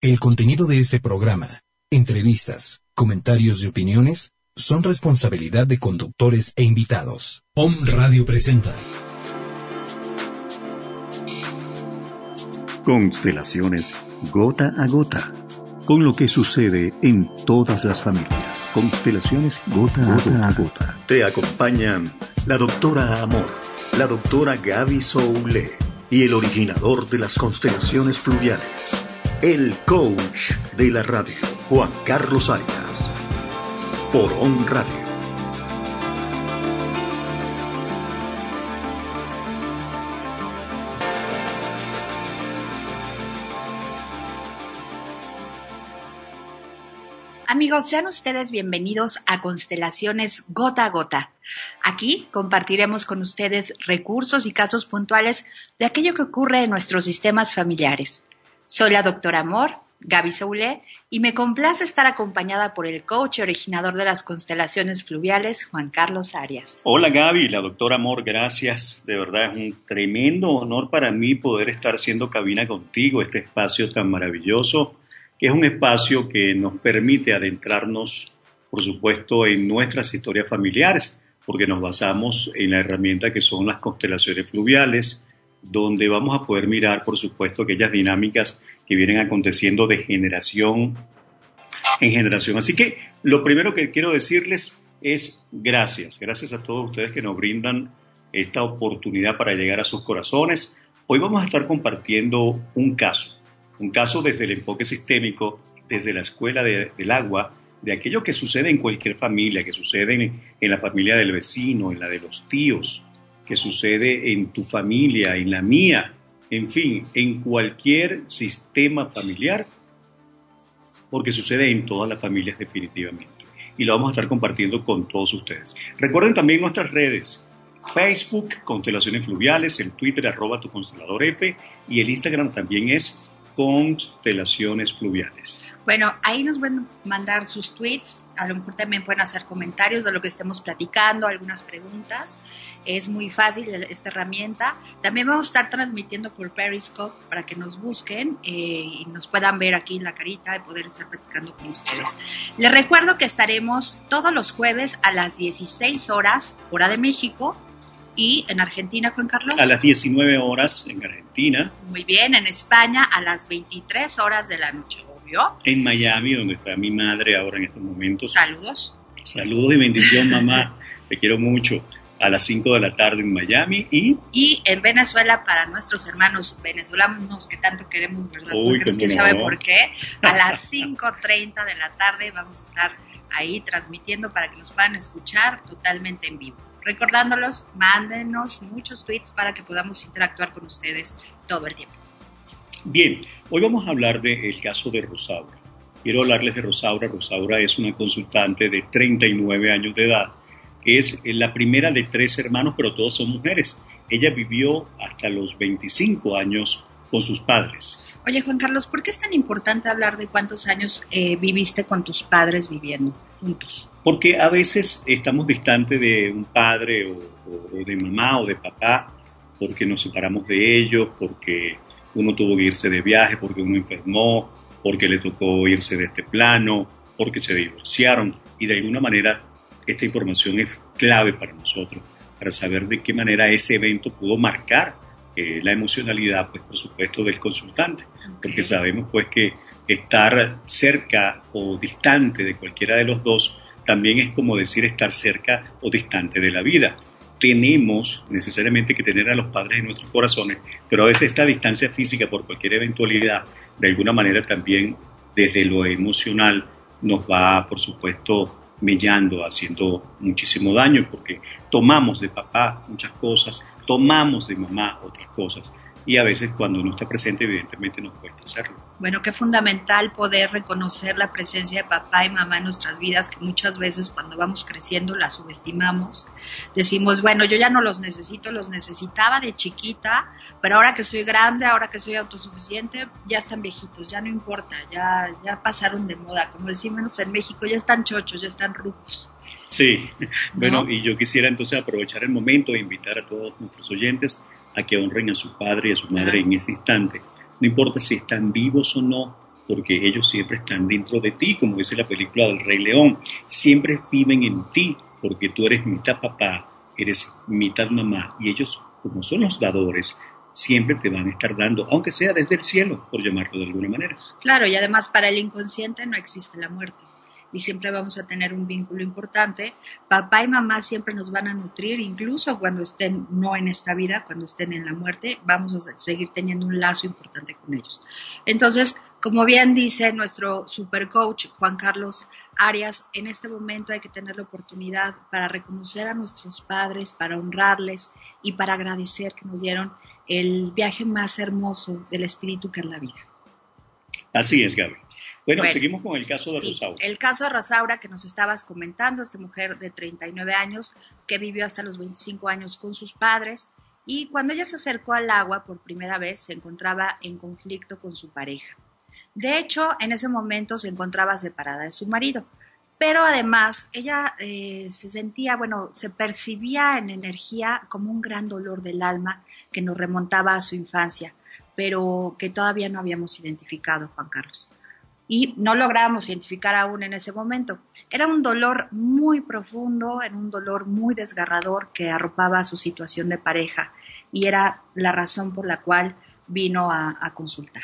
El contenido de este programa, entrevistas, comentarios y opiniones son responsabilidad de conductores e invitados. Om Radio presenta. Constelaciones gota a gota. Con lo que sucede en todas las familias. Constelaciones gota, a, gota a gota. Te acompañan la doctora Amor, la doctora Gaby Soule y el originador de las constelaciones fluviales el coach de la radio, Juan Carlos Arias. Por On Radio. Amigos, sean ustedes bienvenidos a Constelaciones Gota a Gota. Aquí compartiremos con ustedes recursos y casos puntuales de aquello que ocurre en nuestros sistemas familiares soy la doctora Amor, Gaby Soule, y me complace estar acompañada por el coach y originador de las constelaciones fluviales, Juan Carlos Arias. Hola Gaby, la doctora Amor, gracias. De verdad es un tremendo honor para mí poder estar haciendo cabina contigo, este espacio tan maravilloso, que es un espacio que nos permite adentrarnos, por supuesto, en nuestras historias familiares, porque nos basamos en la herramienta que son las constelaciones fluviales, donde vamos a poder mirar, por supuesto, aquellas dinámicas que vienen aconteciendo de generación en generación. Así que lo primero que quiero decirles es gracias, gracias a todos ustedes que nos brindan esta oportunidad para llegar a sus corazones. Hoy vamos a estar compartiendo un caso, un caso desde el enfoque sistémico, desde la escuela del agua, de aquello que sucede en cualquier familia, que sucede en la familia del vecino, en la de los tíos, que sucede en tu familia, en la mía, en fin, en cualquier sistema familiar, porque sucede en todas las familias definitivamente. Y lo vamos a estar compartiendo con todos ustedes. Recuerden también nuestras redes. Facebook, Constelaciones Fluviales, el Twitter, arroba tu constelador y el Instagram también es Constelaciones Fluviales. Bueno, ahí nos pueden mandar sus tweets, a lo mejor también pueden hacer comentarios de lo que estemos platicando, algunas preguntas. Es muy fácil esta herramienta. También vamos a estar transmitiendo por Periscope para que nos busquen eh, y nos puedan ver aquí en la carita y poder estar platicando con ustedes. Les recuerdo que estaremos todos los jueves a las 16 horas, hora de México, y en Argentina, Juan Carlos. A las 19 horas en Argentina. Muy bien, en España a las 23 horas de la noche. En Miami, donde está mi madre ahora en estos momentos. Saludos. Saludos y bendición, mamá. Te quiero mucho. A las 5 de la tarde en Miami y... Y en Venezuela para nuestros hermanos venezolanos que tanto queremos, ¿verdad? Uy, que sabe por qué. A las 5.30 de la tarde vamos a estar ahí transmitiendo para que nos puedan escuchar totalmente en vivo. Recordándolos, mándenos muchos tweets para que podamos interactuar con ustedes todo el tiempo. Bien, hoy vamos a hablar del caso de Rosaura. Quiero hablarles de Rosaura. Rosaura es una consultante de 39 años de edad, es la primera de tres hermanos, pero todos son mujeres. Ella vivió hasta los 25 años con sus padres. Oye, Juan Carlos, ¿por qué es tan importante hablar de cuántos años eh, viviste con tus padres viviendo juntos? Porque a veces estamos distantes de un padre o de mamá o de papá, porque nos separamos de ellos, porque uno tuvo que irse de viaje porque uno enfermó, porque le tocó irse de este plano, porque se divorciaron y de alguna manera esta información es clave para nosotros, para saber de qué manera ese evento pudo marcar eh, la emocionalidad, pues por supuesto, del consultante, porque sabemos pues que estar cerca o distante de cualquiera de los dos también es como decir estar cerca o distante de la vida. Tenemos necesariamente que tener a los padres en nuestros corazones, pero a veces esta distancia física por cualquier eventualidad, de alguna manera también desde lo emocional nos va, por supuesto, mellando, haciendo muchísimo daño, porque tomamos de papá muchas cosas, tomamos de mamá otras cosas, y a veces cuando no está presente evidentemente nos cuesta hacerlo. Bueno, qué fundamental poder reconocer la presencia de papá y mamá en nuestras vidas, que muchas veces cuando vamos creciendo la subestimamos. Decimos, bueno, yo ya no los necesito, los necesitaba de chiquita, pero ahora que soy grande, ahora que soy autosuficiente, ya están viejitos, ya no importa, ya, ya pasaron de moda. Como decimos en México, ya están chochos, ya están rucos. Sí, bueno, y yo quisiera entonces aprovechar el momento e invitar a todos nuestros oyentes a que honren a su padre y a su madre en este instante. No importa si están vivos o no, porque ellos siempre están dentro de ti, como dice la película del Rey León, siempre viven en ti, porque tú eres mitad papá, eres mitad mamá, y ellos, como son los dadores, siempre te van a estar dando, aunque sea desde el cielo, por llamarlo de alguna manera. Claro, y además para el inconsciente no existe la muerte y siempre vamos a tener un vínculo importante. Papá y mamá siempre nos van a nutrir, incluso cuando estén no en esta vida, cuando estén en la muerte, vamos a seguir teniendo un lazo importante con ellos. Entonces, como bien dice nuestro super coach Juan Carlos Arias, en este momento hay que tener la oportunidad para reconocer a nuestros padres, para honrarles y para agradecer que nos dieron el viaje más hermoso del espíritu que es la vida. Así es, Gaby. Bueno, seguimos con el caso de Rosaura. El caso de Rosaura que nos estabas comentando, esta mujer de 39 años que vivió hasta los 25 años con sus padres y cuando ella se acercó al agua por primera vez se encontraba en conflicto con su pareja. De hecho, en ese momento se encontraba separada de su marido, pero además ella eh, se sentía, bueno, se percibía en energía como un gran dolor del alma que nos remontaba a su infancia, pero que todavía no habíamos identificado, Juan Carlos y no lográbamos identificar aún en ese momento. Era un dolor muy profundo, era un dolor muy desgarrador que arropaba su situación de pareja y era la razón por la cual vino a, consultar.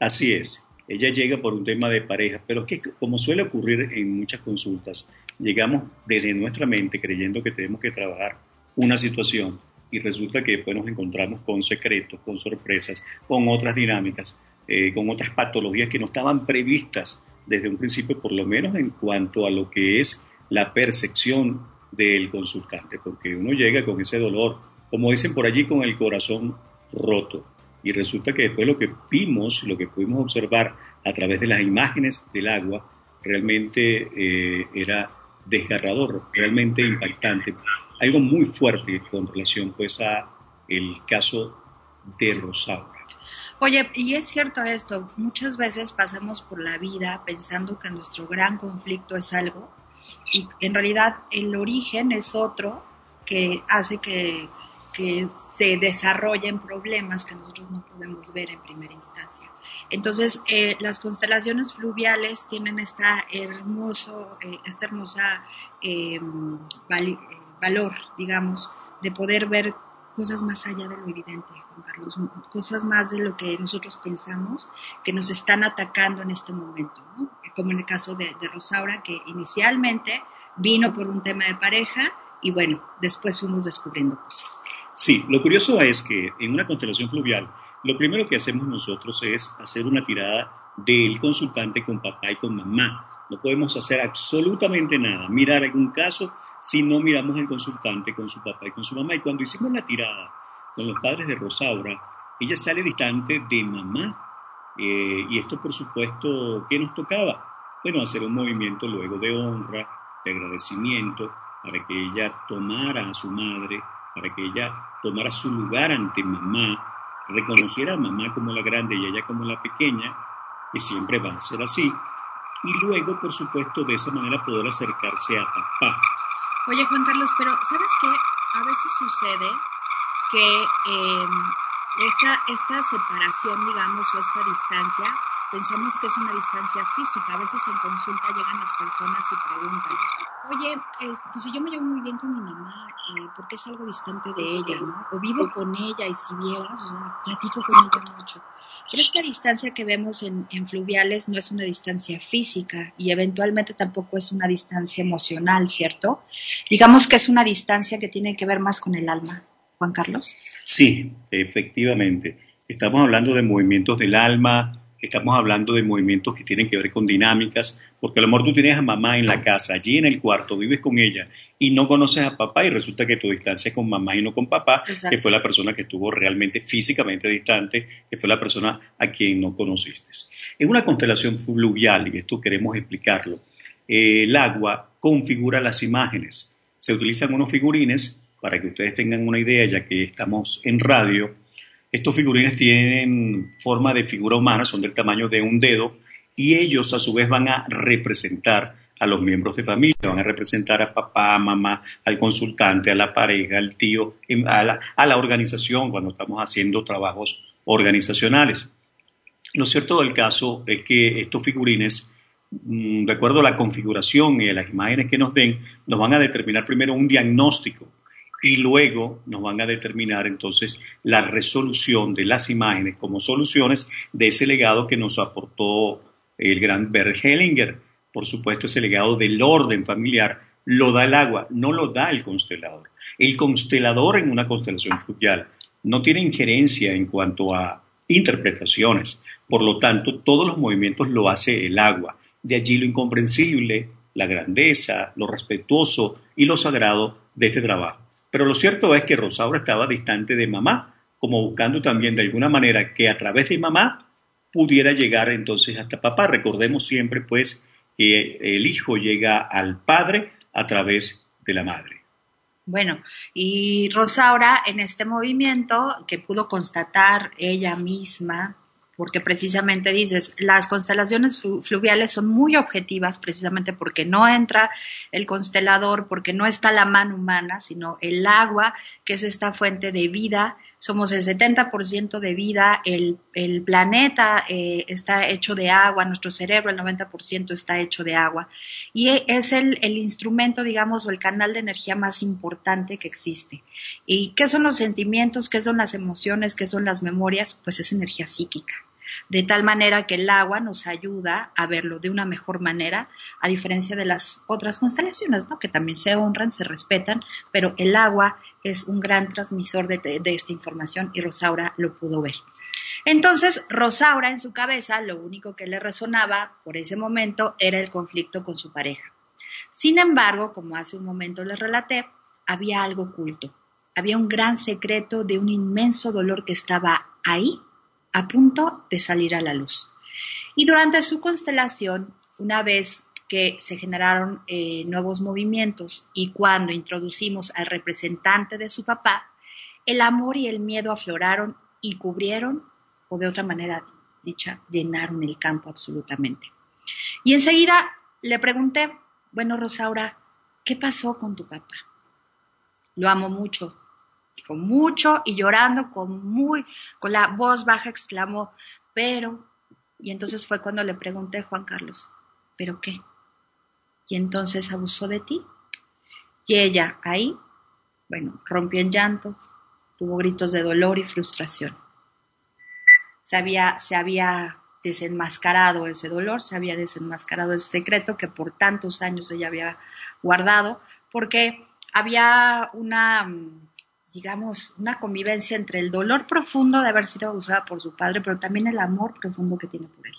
Así es, ella llega por un tema de pareja, pero que como suele ocurrir en muchas consultas, llegamos desde nuestra mente creyendo que tenemos que trabajar una situación y resulta que después nos encontramos con secretos, con sorpresas, con otras dinámicas eh, con otras patologías que no estaban previstas desde un principio, por lo menos en cuanto a lo que es la percepción del consultante, porque uno llega con ese dolor, como dicen por allí, con el corazón roto. Y resulta que después lo que vimos, lo que pudimos observar a través de las imágenes del agua, realmente eh, era desgarrador, realmente impactante. Algo muy fuerte con relación pues a el caso de Rosaura. Oye, y es cierto esto, muchas veces pasamos por la vida pensando que nuestro gran conflicto es algo y en realidad el origen es otro que hace que, se desarrollen problemas que nosotros no podemos ver en primera instancia. Entonces, eh, las constelaciones fluviales tienen esta, hermoso, eh, esta hermosa em, valor, digamos, de poder ver cosas más allá de lo evidente, Juan Carlos, cosas más de lo que nosotros pensamos que nos están atacando en este momento, como en el caso de, Rosaura, que inicialmente vino por un tema de pareja y bueno, después fuimos descubriendo cosas. Sí, lo curioso es que en una constelación fluvial, lo primero que hacemos nosotros es hacer una tirada del consultante con papá y con mamá no podemos hacer absolutamente nada, mirar algún caso si no miramos al consultante con su papá y con su mamá. Y cuando hicimos la tirada con los padres de Rosaura, ella sale distante de mamá. Eh, y esto, por supuesto, ¿qué nos tocaba? Bueno, hacer un movimiento luego de honra, de agradecimiento, para que ella tomara a su madre, para que ella tomara su lugar ante mamá, reconociera a mamá como la grande y ella como la pequeña, y siempre va a ser así y luego, por supuesto, de esa manera poder acercarse a papá. Oye, Juan Carlos, pero ¿sabes qué? A veces sucede que em, esta, esta separación, digamos, o esta distancia, pensamos que es una distancia física. A veces en consulta llegan las personas y preguntan, oye, pues si yo me llevo muy bien con mi mamá, eh, porque es algo distante de ella, ¿no? O vivo con ella y si vieras, o sea, platico con ella mucho. Pero esta distancia que vemos en, fluviales no es una distancia física y eventualmente tampoco es una distancia emocional, ¿cierto? Digamos que es una distancia que tiene que ver más con el alma. Juan Carlos. Sí, efectivamente. Estamos hablando de movimientos del alma, estamos hablando de movimientos que tienen que ver con dinámicas, porque a lo mejor tú tienes a mamá en la casa, allí en el cuarto, vives con ella y no conoces a papá y resulta que tu distancia es con mamá y no con papá, que fue la persona que estuvo realmente físicamente distante, que fue la persona a quien no conociste. En una constelación fluvial, y esto queremos explicarlo, eh, el agua configura las imágenes. Se utilizan unos figurines para que ustedes tengan una idea, ya que estamos en radio, estos figurines tienen forma de figura humana, son del tamaño de un dedo y ellos a su vez van a representar a los miembros de familia, van a representar a papá, mamá, al consultante, a la pareja, al tío, a la, a la organización cuando estamos haciendo trabajos organizacionales. Lo cierto del caso es que estos figurines, mm, de acuerdo a la configuración y a las imágenes que nos den, nos van a determinar primero un diagnóstico y luego nos van a determinar entonces la resolución de las imágenes como soluciones de ese legado que nos aportó el gran Bert Hellinger. Por supuesto, ese legado del orden familiar lo da el agua, no lo da el constelador. El constelador en una constelación fluvial no tiene injerencia en cuanto a interpretaciones, por lo tanto, todos los movimientos lo hace el agua. De allí lo incomprensible, la grandeza, lo respetuoso y lo sagrado de este trabajo. Pero lo cierto es que Rosaura estaba distante de mamá, como buscando también de alguna manera que a través de mamá pudiera llegar entonces hasta papá. Recordemos siempre pues que el hijo llega al padre a través de la madre. Bueno, y Rosaura en este movimiento que pudo constatar ella misma, porque precisamente dices, las constelaciones fluviales son muy objetivas precisamente porque no entra el constelador, porque no está la mano humana, sino el agua, que es esta fuente de vida. Somos el 70% de vida, el, planeta eh, está hecho de agua, nuestro cerebro el 90% está hecho de agua. Y es el, el instrumento, digamos, o el canal de energía más importante que existe. ¿Y qué son los sentimientos? ¿Qué son las emociones? ¿Qué son las memorias? Pues es energía psíquica de tal manera que el agua nos ayuda a verlo de una mejor manera, a diferencia de las otras constelaciones, ¿no? que también se honran, se respetan, pero el agua es un gran transmisor de, esta información y Rosaura lo pudo ver. Entonces, Rosaura en su cabeza, lo único que le resonaba por ese momento era el conflicto con su pareja. Sin embargo, como hace un momento les relaté, había algo oculto. Había un gran secreto de un inmenso dolor que estaba ahí a punto de salir a la luz. Y durante su constelación, una vez que se generaron eh, nuevos movimientos y cuando introducimos al representante de su papá, el amor y el miedo afloraron y cubrieron, o de otra manera dicha, llenaron el campo absolutamente. Y enseguida le pregunté, bueno, Rosaura, ¿qué pasó con tu papá? Lo amo mucho, con mucho y llorando con muy, con la voz baja exclamó, pero, y entonces fue cuando le pregunté, Juan Carlos, ¿pero qué? Y entonces abusó de ti. Y ella ahí, bueno, rompió en llanto, tuvo gritos de dolor y frustración. Se había, se había desenmascarado ese dolor, se había desenmascarado ese secreto que por tantos años ella había guardado, porque había una digamos, una convivencia entre el dolor profundo de haber sido abusada por su padre, pero también el amor profundo que tiene por él.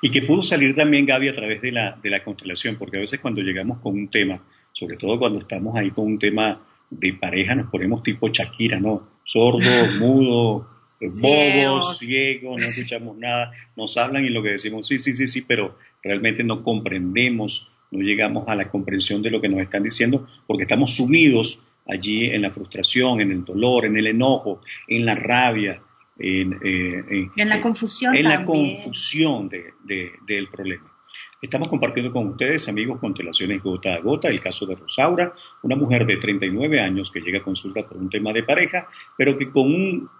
Y que pudo salir también, Gaby, a través de la, de la constelación, porque a veces cuando llegamos con un tema, sobre todo cuando estamos ahí con un tema de pareja, nos ponemos tipo Shakira, ¿no? Sordo, mudo, bobos, ciegos, no escuchamos nada, nos hablan y lo que decimos, sí, sí, sí, sí, pero realmente no comprendemos, no llegamos a la comprensión de lo que nos están diciendo, porque estamos sumidos allí en la frustración, en el dolor, en el enojo, en la rabia, en, eh, la confusión. En la confusión del problema. Estamos compartiendo con ustedes, amigos, constelaciones gota a gota, el caso de Rosaura, una mujer de 39 años que llega a consulta por un tema de pareja, pero que con un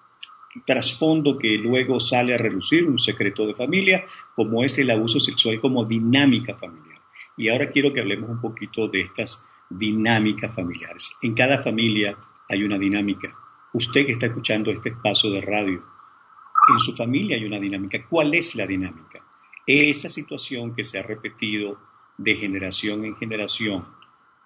trasfondo que luego sale a relucir, un secreto de familia, como es el abuso sexual como dinámica familiar. Y ahora quiero que hablemos un poquito de estas dinámicas familiares. En cada familia hay una dinámica. Usted que está escuchando este espacio de radio, en su familia hay una dinámica. ¿Cuál es la dinámica? Esa situación que se ha repetido de generación en generación,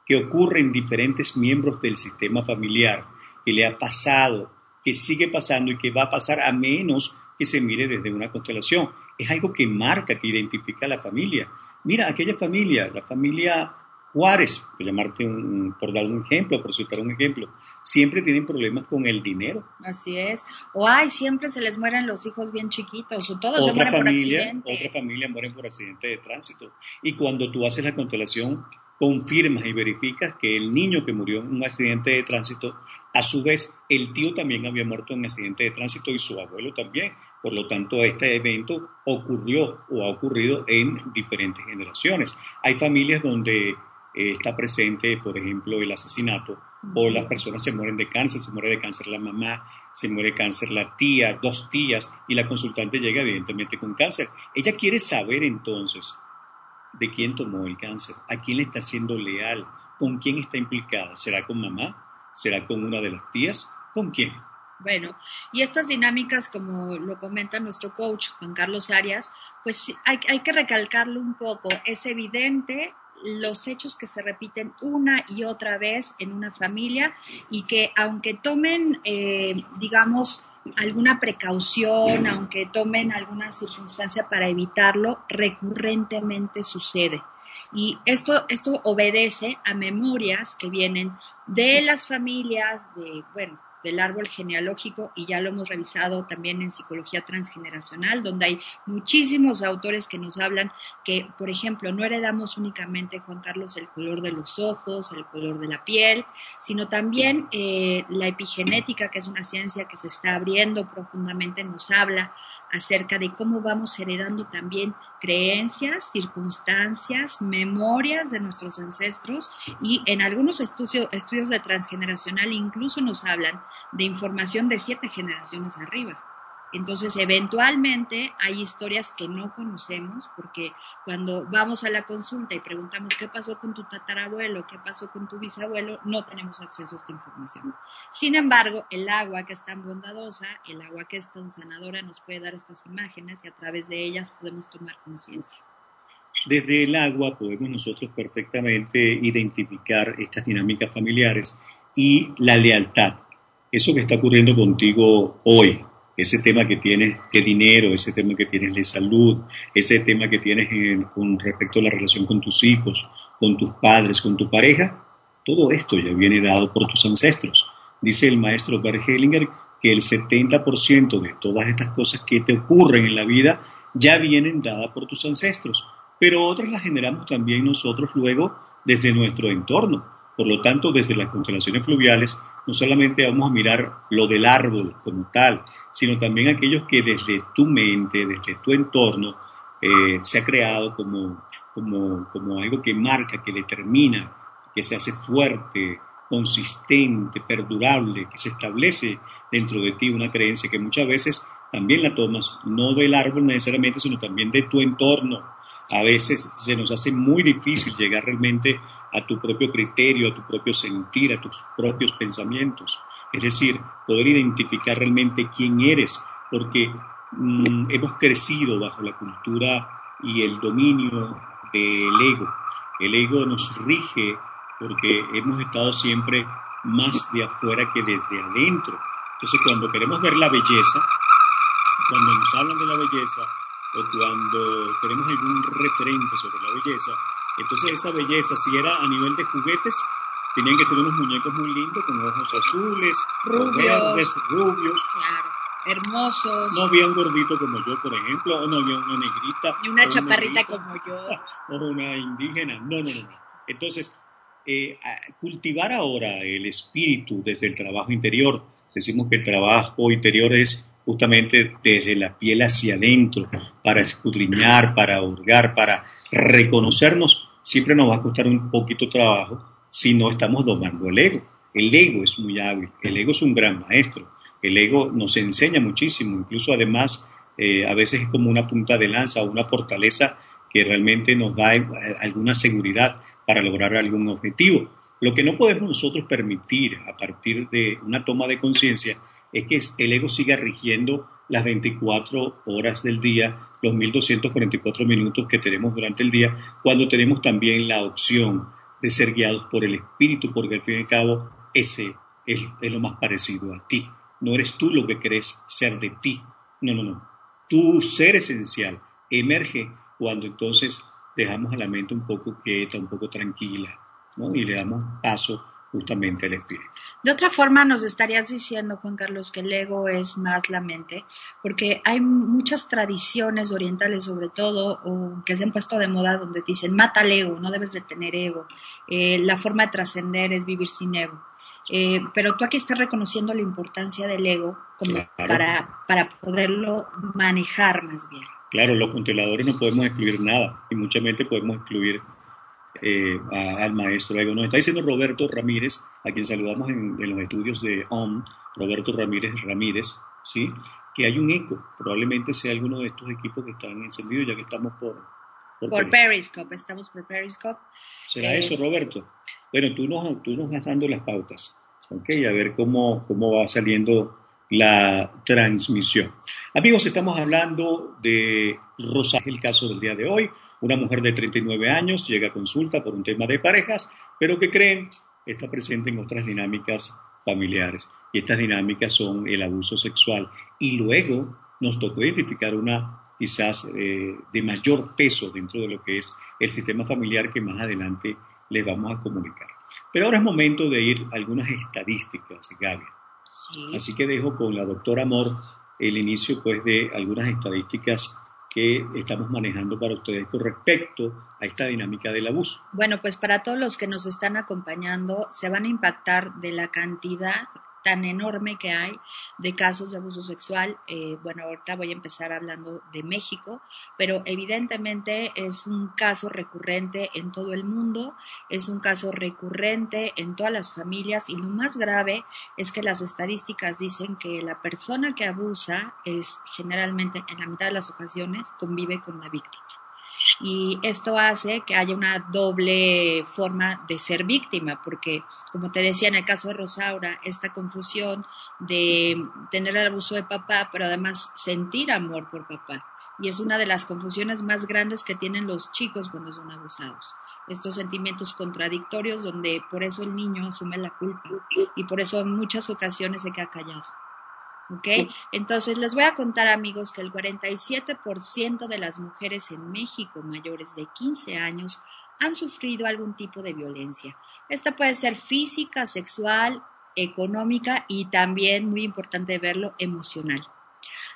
que ocurre en diferentes miembros del sistema familiar, que le ha pasado, que sigue pasando y que va a pasar a menos que se mire desde una constelación. Es algo que marca, que identifica a la familia. Mira, aquella familia, la familia Juárez, por llamarte un, por dar un ejemplo, por citar un ejemplo, siempre tienen problemas con el dinero. Así es. O ay, siempre se les mueren los hijos bien chiquitos, o todos se mueren por accidente. Otra familia mueren por accidente de tránsito. Y cuando tú haces la constelación, confirmas y verificas que el niño que murió en un accidente de tránsito, a su vez el tío también había muerto en un accidente de tránsito y su abuelo también. Por lo tanto, este evento ocurrió o ha ocurrido en diferentes generaciones. Hay familias donde eh, está presente, por ejemplo, el asesinato, o las personas se mueren de cáncer, se muere de cáncer la mamá, se muere de cáncer la tía, dos tías, y la consultante llega evidentemente con cáncer. Ella quiere saber entonces de quién tomó el cáncer, a quién le está siendo leal, con quién está implicada. ¿Será con mamá? ¿Será con una de las tías? ¿Con quién? Bueno, y estas dinámicas, como lo comenta nuestro coach Juan Carlos Arias, pues hay, hay que recalcarlo un poco. Es evidente los hechos que se repiten una y otra vez en una familia y que aunque tomen, eh, digamos, alguna precaución, aunque tomen alguna circunstancia para evitarlo, recurrentemente sucede. Y esto, esto obedece a memorias que vienen de las familias, de, bueno, del árbol genealógico y ya lo hemos revisado también en psicología transgeneracional, donde hay muchísimos autores que nos hablan que, por ejemplo, no heredamos únicamente, Juan Carlos, el color de los ojos, el color de la piel, sino también eh, la epigenética, que es una ciencia que se está abriendo profundamente, nos habla acerca de cómo vamos heredando también creencias, circunstancias, memorias de nuestros ancestros y en algunos estudios, estudios de transgeneracional incluso nos hablan de información de siete generaciones arriba. Entonces, eventualmente hay historias que no conocemos porque cuando vamos a la consulta y preguntamos qué pasó con tu tatarabuelo, qué pasó con tu bisabuelo, no tenemos acceso a esta información. Sin embargo, el agua que es tan bondadosa, el agua que es tan sanadora, nos puede dar estas imágenes y a través de ellas podemos tomar conciencia. Desde el agua podemos nosotros perfectamente identificar estas dinámicas familiares y la lealtad. Eso que está ocurriendo contigo hoy, ese tema que tienes de dinero, ese tema que tienes de salud, ese tema que tienes con respecto a la relación con tus hijos, con tus padres, con tu pareja, todo esto ya viene dado por tus ancestros. Dice el maestro Bert Hellinger que el 70% de todas estas cosas que te ocurren en la vida ya vienen dadas por tus ancestros, pero otras las generamos también nosotros luego desde nuestro entorno. Por lo tanto, desde las constelaciones fluviales no solamente vamos a mirar lo del árbol como tal, sino también aquellos que desde tu mente, desde tu entorno, eh, se ha creado como, como, como algo que marca, que determina, que se hace fuerte, consistente, perdurable, que se establece dentro de ti una creencia que muchas veces también la tomas, no del árbol necesariamente, sino también de tu entorno. A veces se nos hace muy difícil llegar realmente a tu propio criterio, a tu propio sentir, a tus propios pensamientos. Es decir, poder identificar realmente quién eres, porque mm, hemos crecido bajo la cultura y el dominio del ego. El ego nos rige porque hemos estado siempre más de afuera que desde adentro. Entonces, cuando queremos ver la belleza, cuando nos hablan de la belleza o cuando tenemos algún referente sobre la belleza, entonces esa belleza, si era a nivel de juguetes, tenían que ser unos muñecos muy lindos, con ojos azules, rubios, verdes, rubios. Claro, hermosos. No había un gordito como yo, por ejemplo, o no había una negrita. Ni una chaparrita como yo. O una indígena. No, no, no. Entonces, eh, cultivar ahora el espíritu desde el trabajo interior. Decimos que el trabajo interior es justamente desde la piel hacia adentro, para escudriñar, para hurgar, para reconocernos, siempre nos va a costar un poquito trabajo si no estamos domando el ego. El ego es muy hábil, el ego es un gran maestro, el ego nos enseña muchísimo, incluso además eh, a veces es como una punta de lanza, una fortaleza que realmente nos da eh, alguna seguridad para lograr algún objetivo. Lo que no podemos nosotros permitir a partir de una toma de conciencia es que el ego siga rigiendo las 24 horas del día, los 1244 minutos que tenemos durante el día, cuando tenemos también la opción de ser guiados por el espíritu, porque al fin y al cabo ese es, es lo más parecido a ti. No eres tú lo que crees ser de ti. No, no, no. Tu ser esencial emerge cuando entonces dejamos a la mente un poco quieta, un poco tranquila, ¿no? y le damos paso justamente el espíritu. De otra forma, nos estarías diciendo, Juan Carlos, que el ego es más la mente, porque hay muchas tradiciones orientales, sobre todo, o que se han puesto de moda, donde dicen, mata el ego, no debes de tener ego. Eh, la forma de trascender es vivir sin ego. Eh, pero tú aquí estás reconociendo la importancia del ego como para, para poderlo manejar más bien. Claro, los consteladores no podemos excluir nada y mucha mente podemos excluir eh, al maestro Ego. Nos está diciendo Roberto Ramírez, a quien saludamos en, los estudios de OM, Roberto Ramírez Ramírez, ¿sí? que hay un eco. Probablemente sea alguno de estos equipos que están encendidos ya que estamos por... Por, Periscope. estamos por Periscope. ¿Será eso, Roberto? Bueno, tú nos, tú nos vas dando las pautas, ¿ok? A ver cómo, cómo va saliendo la transmisión. Amigos, estamos hablando de Rosa, el caso del día de hoy. Una mujer de 39 años llega a consulta por un tema de parejas, pero que creen está presente en otras dinámicas familiares. Y estas dinámicas son el abuso sexual. Y luego nos tocó identificar una quizás eh, de mayor peso dentro de lo que es el sistema familiar que más adelante les vamos a comunicar. Pero ahora es momento de ir a algunas estadísticas, Gaby. Así que dejo con la doctora Amor el inicio pues de algunas estadísticas que estamos manejando para ustedes con respecto a esta dinámica del abuso. Bueno, pues para todos los que nos están acompañando, se van a impactar de la cantidad tan enorme que hay de casos de abuso sexual. Eh, bueno, ahorita voy a empezar hablando de México, pero evidentemente es un caso recurrente en todo el mundo, es un caso recurrente en todas las familias y lo más grave es que las estadísticas dicen que la persona que abusa es generalmente en la mitad de las ocasiones convive con la víctima y esto hace que haya una doble forma de ser víctima, porque como te decía en el caso de Rosaura, esta confusión de tener el abuso de papá, pero además sentir amor por papá. Y es una de las confusiones más grandes que tienen los chicos cuando son abusados. Estos sentimientos contradictorios donde por eso el niño asume la culpa y por eso en muchas ocasiones se queda callado. ¿Ok? Entonces, les voy a contar, amigos, que el 47% de las mujeres en México mayores de 15 años han sufrido algún tipo de violencia. Esta puede ser física, sexual, económica y también, muy importante verlo, emocional.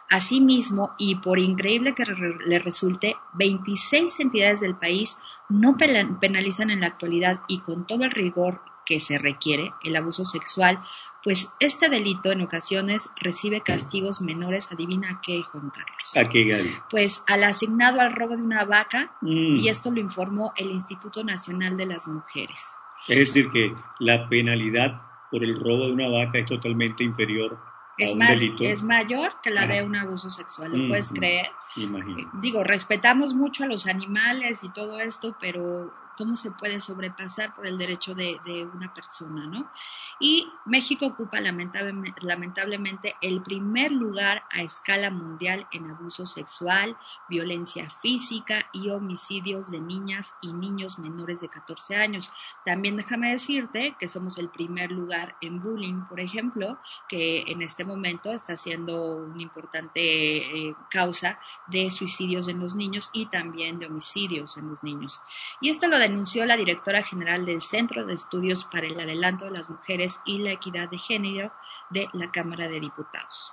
Asimismo, y por increíble que le resulte, 26 entidades del país no penalizan en la actualidad y con todo el rigor que se requiere el abuso sexual pues este delito en ocasiones recibe castigos menores, adivina a qué, Juan Carlos. ¿A qué, Gaby? Pues al asignado al robo de una vaca, mm. y esto lo informó el Instituto Nacional de las Mujeres. Es decir, que la penalidad por el robo de una vaca es totalmente inferior es, a un delito. es mayor que la de un abuso sexual, ¿lo puedes creer? Imagino. Digo, respetamos mucho a los animales y todo esto, pero ¿cómo se puede sobrepasar por el derecho de, de una persona, no? y México ocupa lamentablemente el primer lugar a escala mundial en abuso sexual, violencia física y homicidios de niñas y niños menores de 14 años. También déjame decirte que somos el primer lugar en bullying, por ejemplo, que en este momento está siendo una importante eh, causa de suicidios en los niños y también de homicidios en los niños. Y esto lo denunció la directora general del Centro de Estudios para el Adelanto de las Mujeres y la Equidad de Género de la Cámara de Diputados.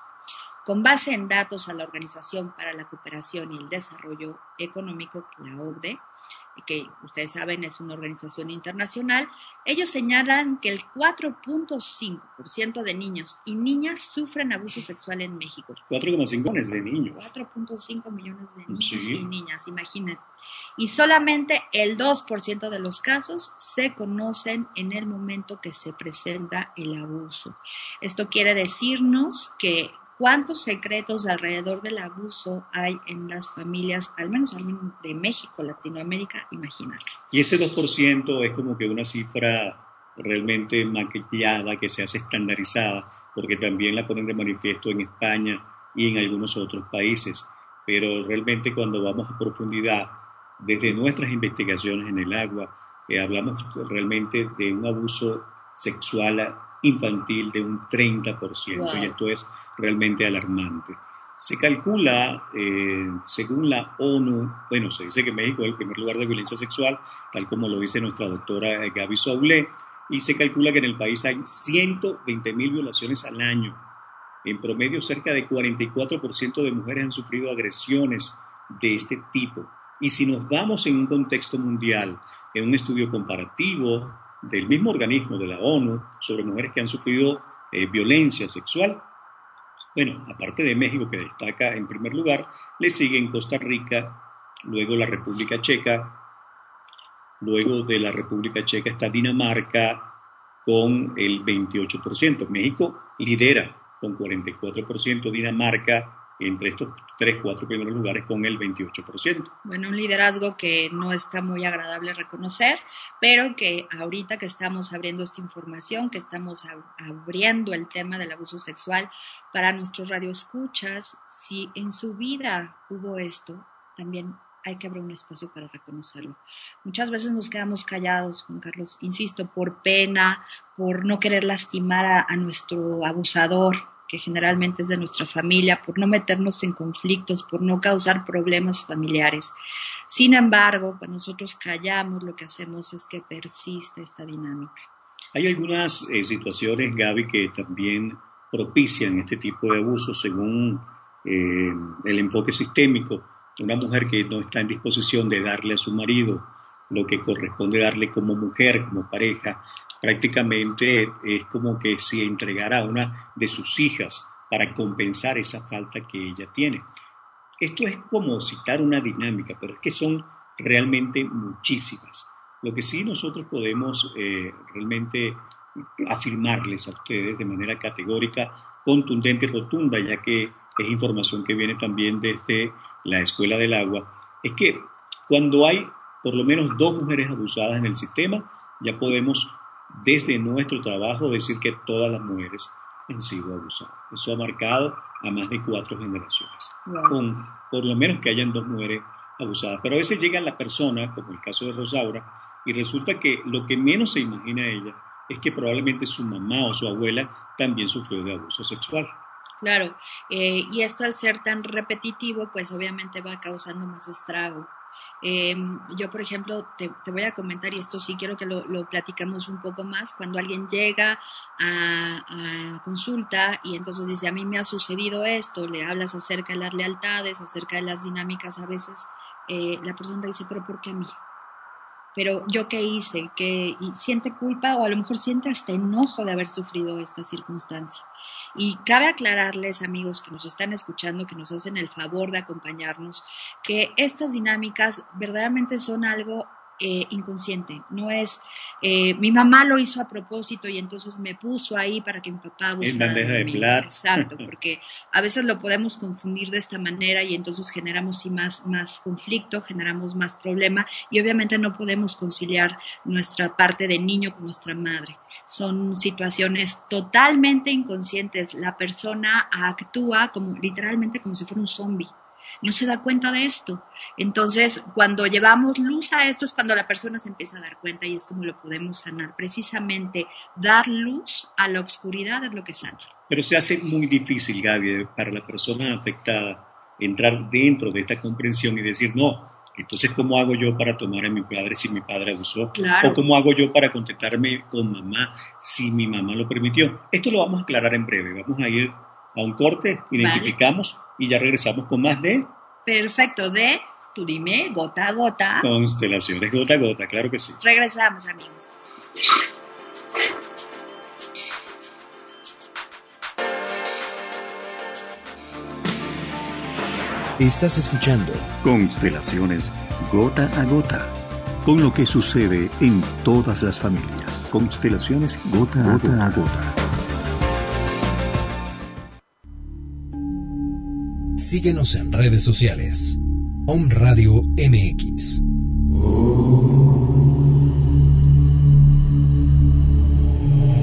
Con base en datos a la Organización para la Cooperación y el Desarrollo Económico, la OCDE, que ustedes saben es una organización internacional, ellos señalan que el 4.5% de niños y niñas sufren abuso sexual en México. 4,5 millones de niños. 4.5 millones de niños y niñas, imagínate. Y solamente el 2% de los casos se conocen en el momento que se presenta el abuso. Esto quiere decirnos que cuántos secretos alrededor del abuso hay en las familias, al menos de México, Latinoamérica, imagínate. Y ese 2% es como que una cifra realmente maquillada, que se hace estandarizada, porque también la ponen de manifiesto en España y en algunos otros países. Pero realmente cuando vamos a profundidad, desde nuestras investigaciones en el agua, eh, hablamos realmente de un abuso sexual infantil de un 30%, y esto es realmente alarmante. Se calcula, eh, según la ONU, bueno, se dice que México es el primer lugar de violencia sexual, tal como lo dice nuestra doctora Gaby Soule, y se calcula que en el país hay 120 mil violaciones al año. En promedio, cerca de 44% de mujeres han sufrido agresiones de este tipo. Y si nos vamos en un contexto mundial, en un estudio comparativo del mismo organismo de la ONU sobre mujeres que han sufrido eh, violencia sexual. Bueno, aparte de México, que destaca en primer lugar, le siguen Costa Rica, luego la República Checa, Luego de la República Checa está Dinamarca con el 28%. México lidera con 44%, Dinamarca entre estos tres, cuatro primeros lugares con el 28%. Bueno, un liderazgo que no está muy agradable reconocer, pero que ahorita que estamos abriendo esta información, que estamos abriendo el tema del abuso sexual para nuestros radioescuchas, si en su vida hubo esto, también hay que abrir un espacio para reconocerlo. Muchas veces nos quedamos callados, Juan Carlos, insisto, por pena, por no querer lastimar a, a nuestro abusador, que generalmente es de nuestra familia, por no meternos en conflictos, por no causar problemas familiares. Sin embargo, cuando nosotros callamos, lo que hacemos es que persiste esta dinámica. Hay algunas eh, situaciones, Gaby, que también propician este tipo de abusos según eh, el enfoque sistémico. Una mujer que no está en disposición de darle a su marido lo que corresponde darle como mujer, como pareja, prácticamente es como que si entregara a una de sus hijas para compensar esa falta que ella tiene. Esto es como citar una dinámica, pero es que son realmente muchísimas. Lo que sí nosotros podemos eh, realmente afirmarles a ustedes de manera categórica, contundente y rotunda, ya que es información que viene también desde la Escuela del Agua, es que cuando hay por lo menos dos mujeres abusadas en el sistema, ya podemos desde nuestro trabajo decir que todas las mujeres han sido abusadas. Eso ha marcado a más de cuatro generaciones, con por lo menos que hayan dos mujeres abusadas. Pero a veces llega la persona, como el caso de Rosaura, y resulta que lo que menos se imagina ella es que probablemente su mamá o su abuela también sufrió de abuso sexual. Claro, eh, y esto al ser tan repetitivo, pues obviamente va causando más estrago. Em, yo, por ejemplo, te, voy a comentar, y esto sí quiero que lo, platicamos un poco más, cuando alguien llega a, consulta y entonces dice, a mí me ha sucedido esto, le hablas acerca de las lealtades, acerca de las dinámicas, a veces eh, la persona dice, pero ¿por qué a mí? Pero yo qué hice, que siente culpa o a lo mejor siente hasta enojo de haber sufrido esta circunstancia. Y cabe aclararles, amigos que nos están escuchando, que nos hacen el favor de acompañarnos, que estas dinámicas verdaderamente son algo eh, inconsciente, no es eh, mi mamá lo hizo a propósito y entonces me puso ahí para que mi papá buscara de, plata. Exacto, porque a veces lo podemos confundir de esta manera y entonces generamos más, más conflicto, generamos más problema y obviamente no podemos conciliar nuestra parte de niño con nuestra madre. Son situaciones totalmente inconscientes. La persona actúa como literalmente como si fuera un zombie no se da cuenta de esto. Entonces, cuando llevamos luz a esto es cuando la persona se empieza a dar cuenta y es como lo podemos sanar. Precisamente dar luz a la oscuridad es lo que sana. Pero se hace muy difícil, Gaby, para la persona afectada entrar dentro de esta comprensión y decir, no, entonces, ¿cómo hago yo para tomar a mi padre si mi padre abusó? ¿O cómo hago yo para contactarme con mamá si mi mamá lo permitió? Esto lo vamos a aclarar en breve. Vamos a ir a un corte, identificamos y ya regresamos con más de... Perfecto, de, tú dime, gota a gota. Constelaciones gota a gota, claro que sí. Regresamos, amigos. Estás escuchando Constelaciones gota a gota, con lo que sucede en todas las familias. Constelaciones gota, a gota. Síguenos en redes sociales. Om Radio MX.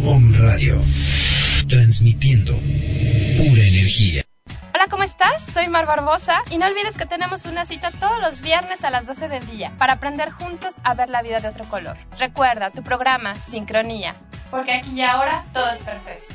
Om Radio. Transmitiendo pura energía. Hola, ¿cómo estás? Soy Mar Barbosa y no olvides que tenemos una cita todos los viernes a las 12 del día para aprender juntos a ver la vida de otro color. Recuerda tu programa Sincronía, porque aquí y ahora todo es perfecto.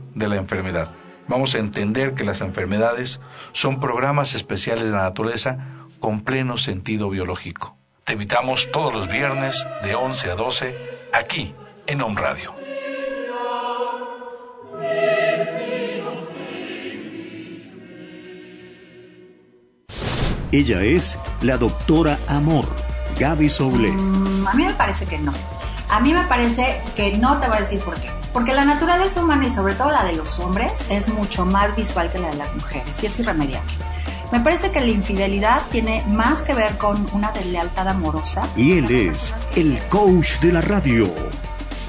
de la enfermedad. Vamos a entender que las enfermedades son programas especiales de la naturaleza con pleno sentido biológico. Te invitamos todos los viernes de 11 a 12 aquí en Home Radio. Ella es la doctora Amor, Gaby Soule. Mm, a mí me parece que no. A mí me parece que no te voy a decir por qué. Porque la naturaleza humana y sobre todo la de los hombres es mucho más visual que la de las mujeres y es irremediable. Me parece que la infidelidad tiene más que ver con una deslealtad amorosa. Y él es el coach de la radio,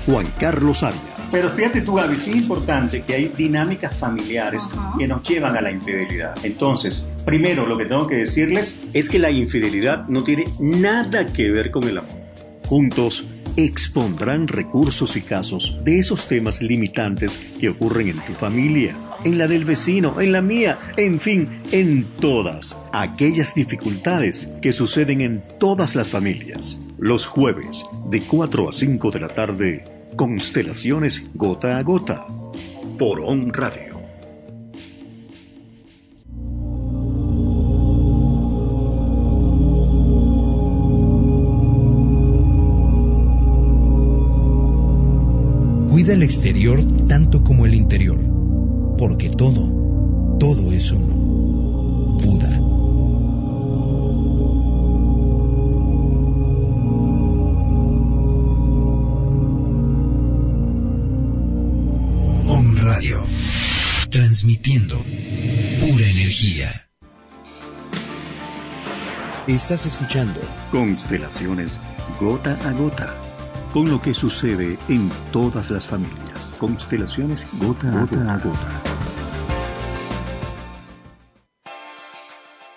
Juan Carlos Arias. Pero fíjate tú, Gaby, sí es importante que hay dinámicas familiares que nos llevan a la infidelidad. Entonces, primero lo que tengo que decirles es que la infidelidad no tiene nada que ver con el amor. Juntos expondrán recursos y casos de esos temas limitantes que ocurren en tu familia, en la del vecino, en la mía, en fin, en todas aquellas dificultades que suceden en todas las familias. Los jueves, de 4 a 5 de la tarde, Constelaciones Gota a Gota, por On Radio. Cuida el exterior tanto como el interior, porque todo, todo es uno. Buda. Om Radio, transmitiendo pura energía. Estás escuchando Constelaciones Gota a Gota, con lo que sucede en todas las familias. Constelaciones Gota a Gota. A gota.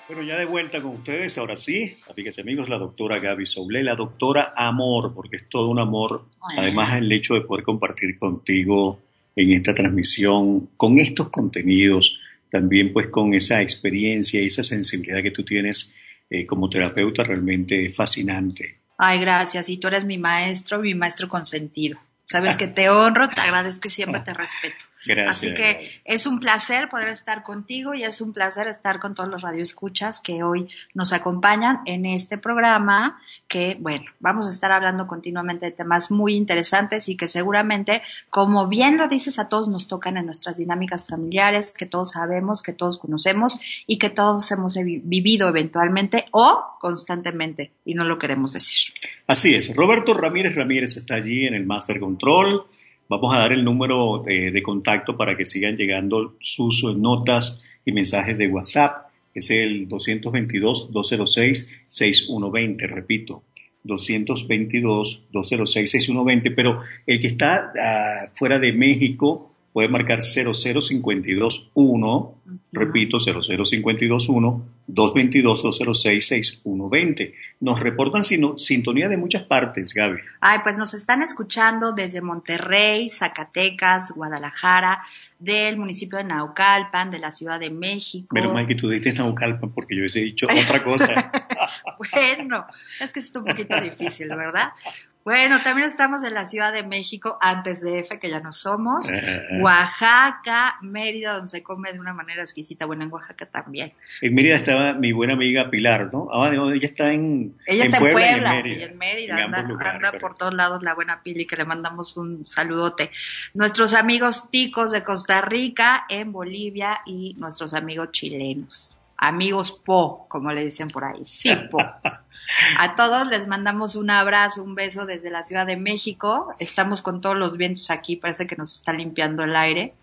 Bueno, ya de vuelta con ustedes, ahora sí, amigas y amigos, la doctora Gaby Soule, la doctora Amor, porque es todo un amor, además el hecho de poder compartir contigo en esta transmisión, con estos contenidos, también pues con esa experiencia y esa sensibilidad que tú tienes eh, como terapeuta realmente fascinante. Ay, gracias. Y tú eres mi maestro, mi maestro consentido. Sabes que te honro, te agradezco y siempre te respeto. Gracias. Así que es un placer poder estar contigo y es un placer estar con todos los radioescuchas que hoy nos acompañan en este programa que, bueno, vamos a estar hablando continuamente de temas muy interesantes y que seguramente, como bien lo dices, a todos nos tocan en nuestras dinámicas familiares, que todos sabemos, que todos conocemos y que todos hemos vi- vivido eventualmente o constantemente y no lo queremos decir. Así es, Roberto Ramírez Ramírez está allí en el Master Vamos a dar el número eh, de contacto para que sigan llegando sus notas y mensajes de WhatsApp. Es el 222-206-6120, repito, 222-206-6120, pero el que está ah, fuera de México puede marcar 00521, repito, 00521 222-206-6120. Nos reportan sino- sintonía de muchas partes, Gaby. Ay, pues nos están escuchando desde Monterrey, Zacatecas, Guadalajara, del municipio de Naucalpan, de la Ciudad de México. Menos mal que tú dijiste Naucalpan porque yo hubiese dicho otra cosa. Bueno, es que es un poquito difícil, ¿verdad? Bueno, también estamos en la Ciudad de México, antes de F, que ya no somos. Oaxaca, Mérida, donde se come de una manera exquisita. Bueno, en Oaxaca también. En Mérida estaba mi buena amiga Pilar, ¿no? Ah, ella está en, Ella está en Puebla, Puebla y en Mérida. y en Mérida, En ambos anda, lugares, anda por todos lados la buena Pili, que le mandamos un saludote. Nuestros amigos ticos de Costa Rica, en Bolivia y nuestros amigos chilenos. Amigos Po, como le dicen por ahí. Sí, Po. A todos les mandamos un abrazo, un beso desde la Ciudad de México. Estamos con todos los vientos aquí, parece que nos está limpiando el aire.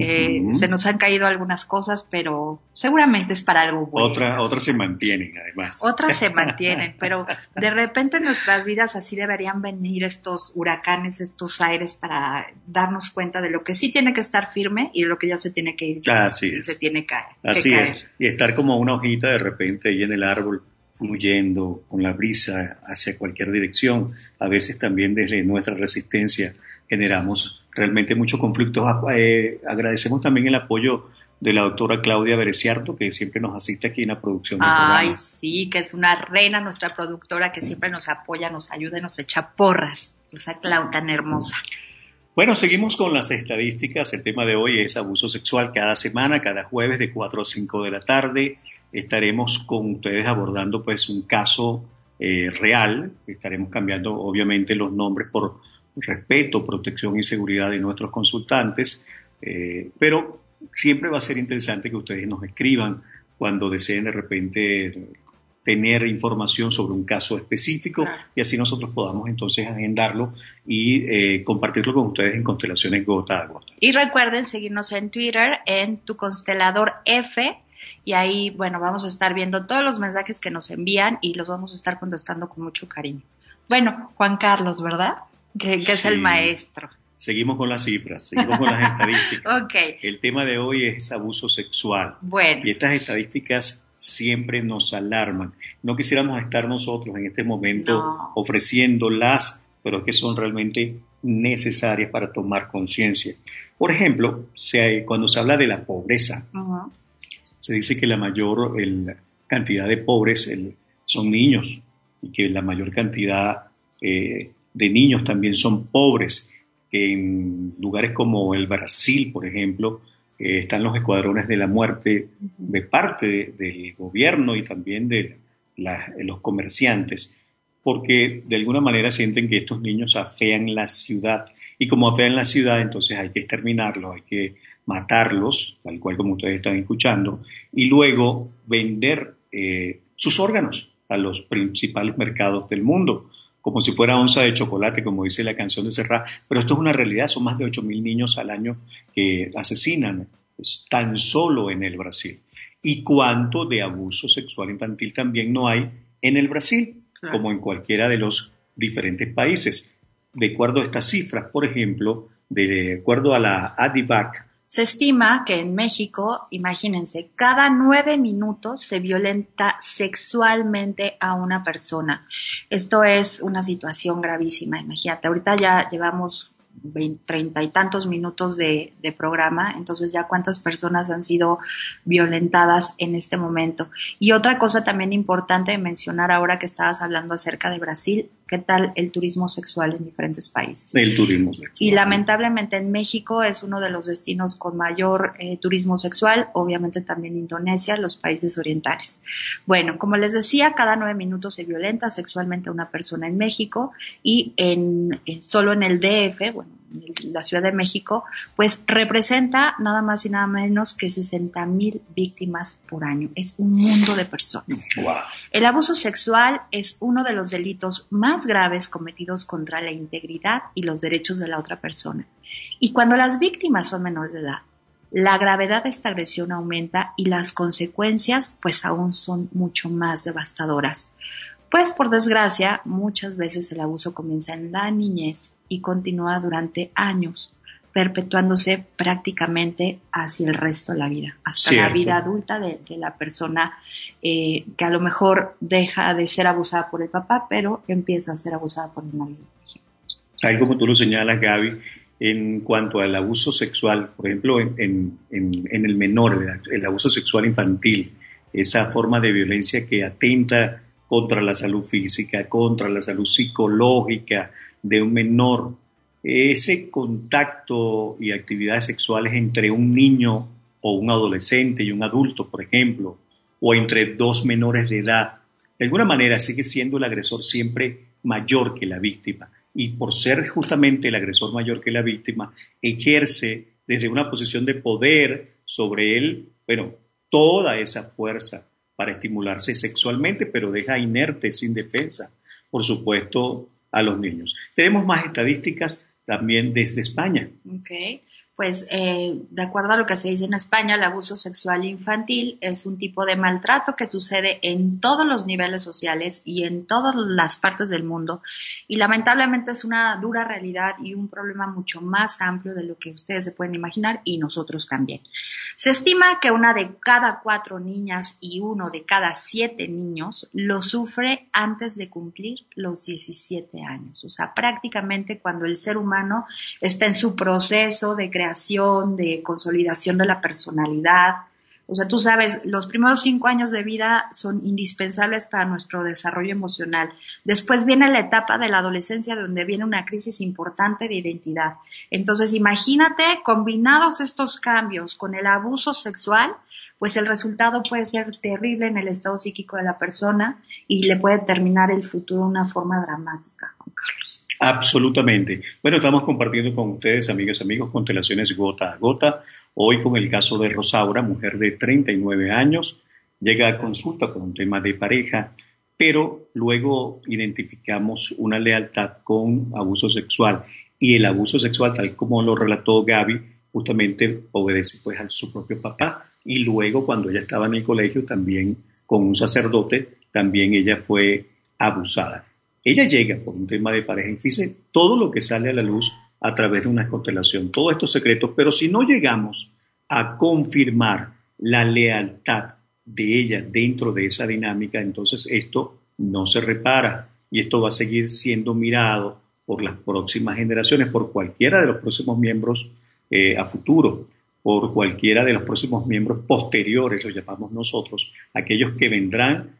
Eh, se nos han caído algunas cosas, pero seguramente es para algo bueno. Otra, otras se mantienen, además. Otras se mantienen, pero de repente en nuestras vidas así deberían venir estos huracanes, estos aires para darnos cuenta de lo que sí tiene que estar firme y de lo que ya se tiene que ir. Así es. se tiene que, Así caer. es. Y estar como una hojita de repente ahí en el árbol fluyendo con la brisa hacia cualquier dirección. A veces también desde nuestra resistencia generamos realmente muchos conflictos. Ah, eh, agradecemos también el apoyo de la doctora Claudia Bereciarto, que siempre nos asiste aquí en la producción del Ay, sí, que es una reina, nuestra productora que siempre nos apoya, nos ayuda y nos echa porras. Esa Clau tan hermosa. Bueno, seguimos con las estadísticas. El tema de hoy es abuso sexual cada semana, cada jueves de 4 a 5 de la tarde. Estaremos con ustedes abordando pues un caso eh, real. Estaremos cambiando obviamente los nombres por respeto, protección y seguridad de nuestros consultantes. Eh, pero siempre va a ser interesante que ustedes nos escriban cuando deseen de repente tener información sobre un caso específico Claro. y así nosotros podamos entonces agendarlo y eh, compartirlo con ustedes en constelaciones gota a gota. Y recuerden seguirnos en Twitter, en tu constelador F. Y ahí, bueno, vamos a estar viendo todos los mensajes que nos envían y los vamos a estar contestando con mucho cariño. Bueno, Juan Carlos, ¿verdad? Que, que es el maestro. Seguimos con las cifras, seguimos con las estadísticas. Ok, El tema de hoy es abuso sexual bueno. y estas estadísticas siempre nos alarman. No quisiéramos estar nosotros en este momento No. ofreciéndolas, pero es que son realmente necesarias para tomar conciencia. Por ejemplo, se- cuando se habla de la pobreza, se dice que la mayor el- cantidad de pobres el- son niños y que la mayor cantidad eh, de niños también son pobres. En lugares como el Brasil, por ejemplo, eh, están los escuadrones de la muerte de parte de- del gobierno y también de los comerciantes, porque de alguna manera sienten que estos niños afean la ciudad. Y como afean la ciudad, entonces hay que exterminarlos, hay que matarlos, tal cual como ustedes están escuchando, y luego vender eh, sus órganos a los principales mercados del mundo, como si fuera onza de chocolate, como dice la canción de Serrat. Pero esto es una realidad, son más de 8 mil niños al año que asesinan pues, tan solo en el Brasil. ¿Y cuánto de abuso sexual infantil también no hay en el Brasil, Claro. como en cualquiera de los diferentes países? De acuerdo a estas cifras, por ejemplo, de acuerdo a la ADIVAC, Se estima que en México, imagínense, cada nueve minutos se violenta sexualmente a una persona. Esto es una situación gravísima, imagínate. Ahorita ya llevamos treinta y tantos minutos de, de, programa, entonces ya cuántas personas han sido violentadas en este momento. Y otra cosa también importante de mencionar ahora que estabas hablando acerca de Brasil, ¿qué tal el turismo sexual en diferentes países? El turismo sexual. Y lamentablemente en México es uno de los destinos con mayor eh, turismo sexual, obviamente también Indonesia, los países orientales. Bueno, como les decía, cada nueve minutos se violenta sexualmente a una persona en México y en, en solo en el DF, bueno, en la Ciudad de México, pues representa nada más y nada menos que 60 mil víctimas por año. Es un mundo de personas. Wow. El abuso sexual es uno de los delitos más graves cometidos contra la integridad y los derechos de la otra persona. Y cuando las víctimas son menores de edad, la gravedad de esta agresión aumenta y las consecuencias pues aún son mucho más devastadoras. Pues por desgracia, muchas veces el abuso comienza en la niñez y continúa durante años, perpetuándose prácticamente hacia el resto de la vida, hasta Cierto. la vida adulta de, de la persona eh, que a lo mejor deja de ser abusada por el papá, pero empieza a ser abusada por el marido. Tal como tú lo señalas, Gaby, en cuanto al abuso sexual, por ejemplo, en, en, en, el menor, el abuso sexual infantil, esa forma de violencia que atenta contra la salud física, contra la salud psicológica de un menor. Ese contacto y actividades sexuales entre un niño o un adolescente y un adulto, por ejemplo, o entre dos menores de edad, de alguna manera sigue siendo el agresor siempre mayor que la víctima. Y por ser justamente el agresor mayor que la víctima, ejerce desde una posición de poder sobre él, bueno, toda esa fuerza para estimularse sexualmente, pero deja inerte, sin defensa, por supuesto, a los niños. Tenemos más estadísticas también desde España. Okay pues eh, de acuerdo a lo que se dice en España, el abuso sexual infantil es un tipo de maltrato que sucede en todos los niveles sociales y en todas las partes del mundo. Y lamentablemente es una dura realidad y un problema mucho más amplio de lo que ustedes se pueden imaginar y nosotros también. Se estima que una de cada cuatro niñas y uno de cada siete niños lo sufre antes de cumplir los 17 años. O sea, prácticamente cuando el ser humano está en su proceso de creación de consolidación de la personalidad. O sea, tú sabes, los primeros cinco años de vida son indispensables para nuestro desarrollo emocional. Después viene la etapa de la adolescencia donde viene una crisis importante de identidad. Entonces, imagínate, combinados estos cambios con el abuso sexual, pues el resultado puede ser terrible en el estado psíquico de la persona y le puede terminar el futuro de una forma dramática, Carlos. Absolutamente. Bueno, estamos compartiendo con ustedes, amigas y amigos, constelaciones gota a gota. Hoy con el caso de Rosaura, mujer de 39 años, llega a consulta con un tema de pareja, pero luego identificamos una lealtad con abuso sexual. Y el abuso sexual, tal como lo relató Gaby, justamente obedece pues a su propio papá. Y luego, cuando ella estaba en el colegio, también con un sacerdote, también ella fue abusada. Ella llega por un tema de pareja. Fíjense todo lo que sale a la luz a través de una constelación, todos estos secretos, pero si no llegamos a confirmar la lealtad de ella dentro de esa dinámica, entonces esto no se repara y esto va a seguir siendo mirado por las próximas generaciones, por cualquiera de los próximos miembros eh, a futuro, por cualquiera de los próximos miembros posteriores, lo llamamos nosotros, aquellos que vendrán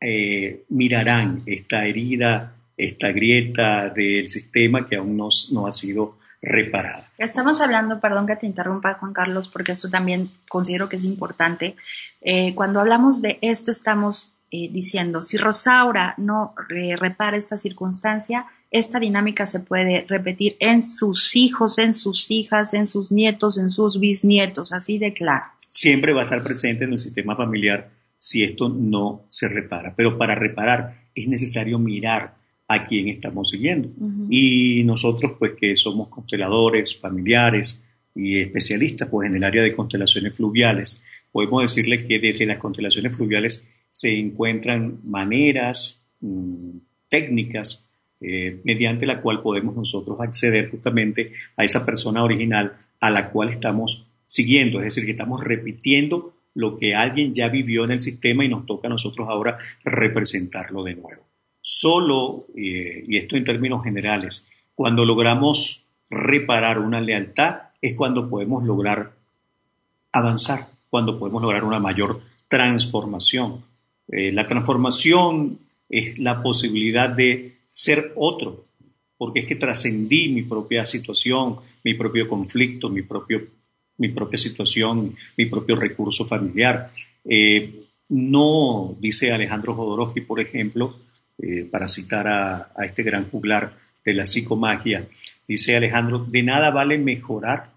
eh, mirarán esta herida, esta grieta del sistema que aún no, no ha sido reparada. Estamos hablando, perdón que te interrumpa Juan Carlos, porque esto también considero que es importante. Eh, cuando hablamos de esto estamos eh, diciendo, si Rosaura no repara esta circunstancia, esta dinámica se puede repetir en sus hijos, en sus hijas, en sus nietos, en sus bisnietos, así de claro. Siempre va a estar presente en el sistema familiar si esto no se repara. Pero para reparar es necesario mirar a quién estamos siguiendo. Y nosotros, pues que somos consteladores, familiares y especialistas pues, en el área de constelaciones fluviales, podemos decirle que desde las constelaciones fluviales se encuentran maneras, mm, técnicas, eh, mediante la cual podemos nosotros acceder justamente a esa persona original a la cual estamos siguiendo, es decir, que estamos repitiendo lo que alguien ya vivió en el sistema y nos toca a nosotros ahora representarlo de nuevo. Solo, eh, y esto en términos generales, cuando logramos reparar una lealtad es cuando podemos lograr avanzar, cuando podemos lograr una mayor transformación. Eh, la transformación es la posibilidad de ser otro, porque es que trascendí mi propia situación, mi propio conflicto, mi propio mi propia situación, mi propio recurso familiar. Eh, no, dice Alejandro Jodorowsky, por ejemplo, eh, para citar a, este gran juglar de la psicomagia, dice Alejandro, de nada vale mejorar,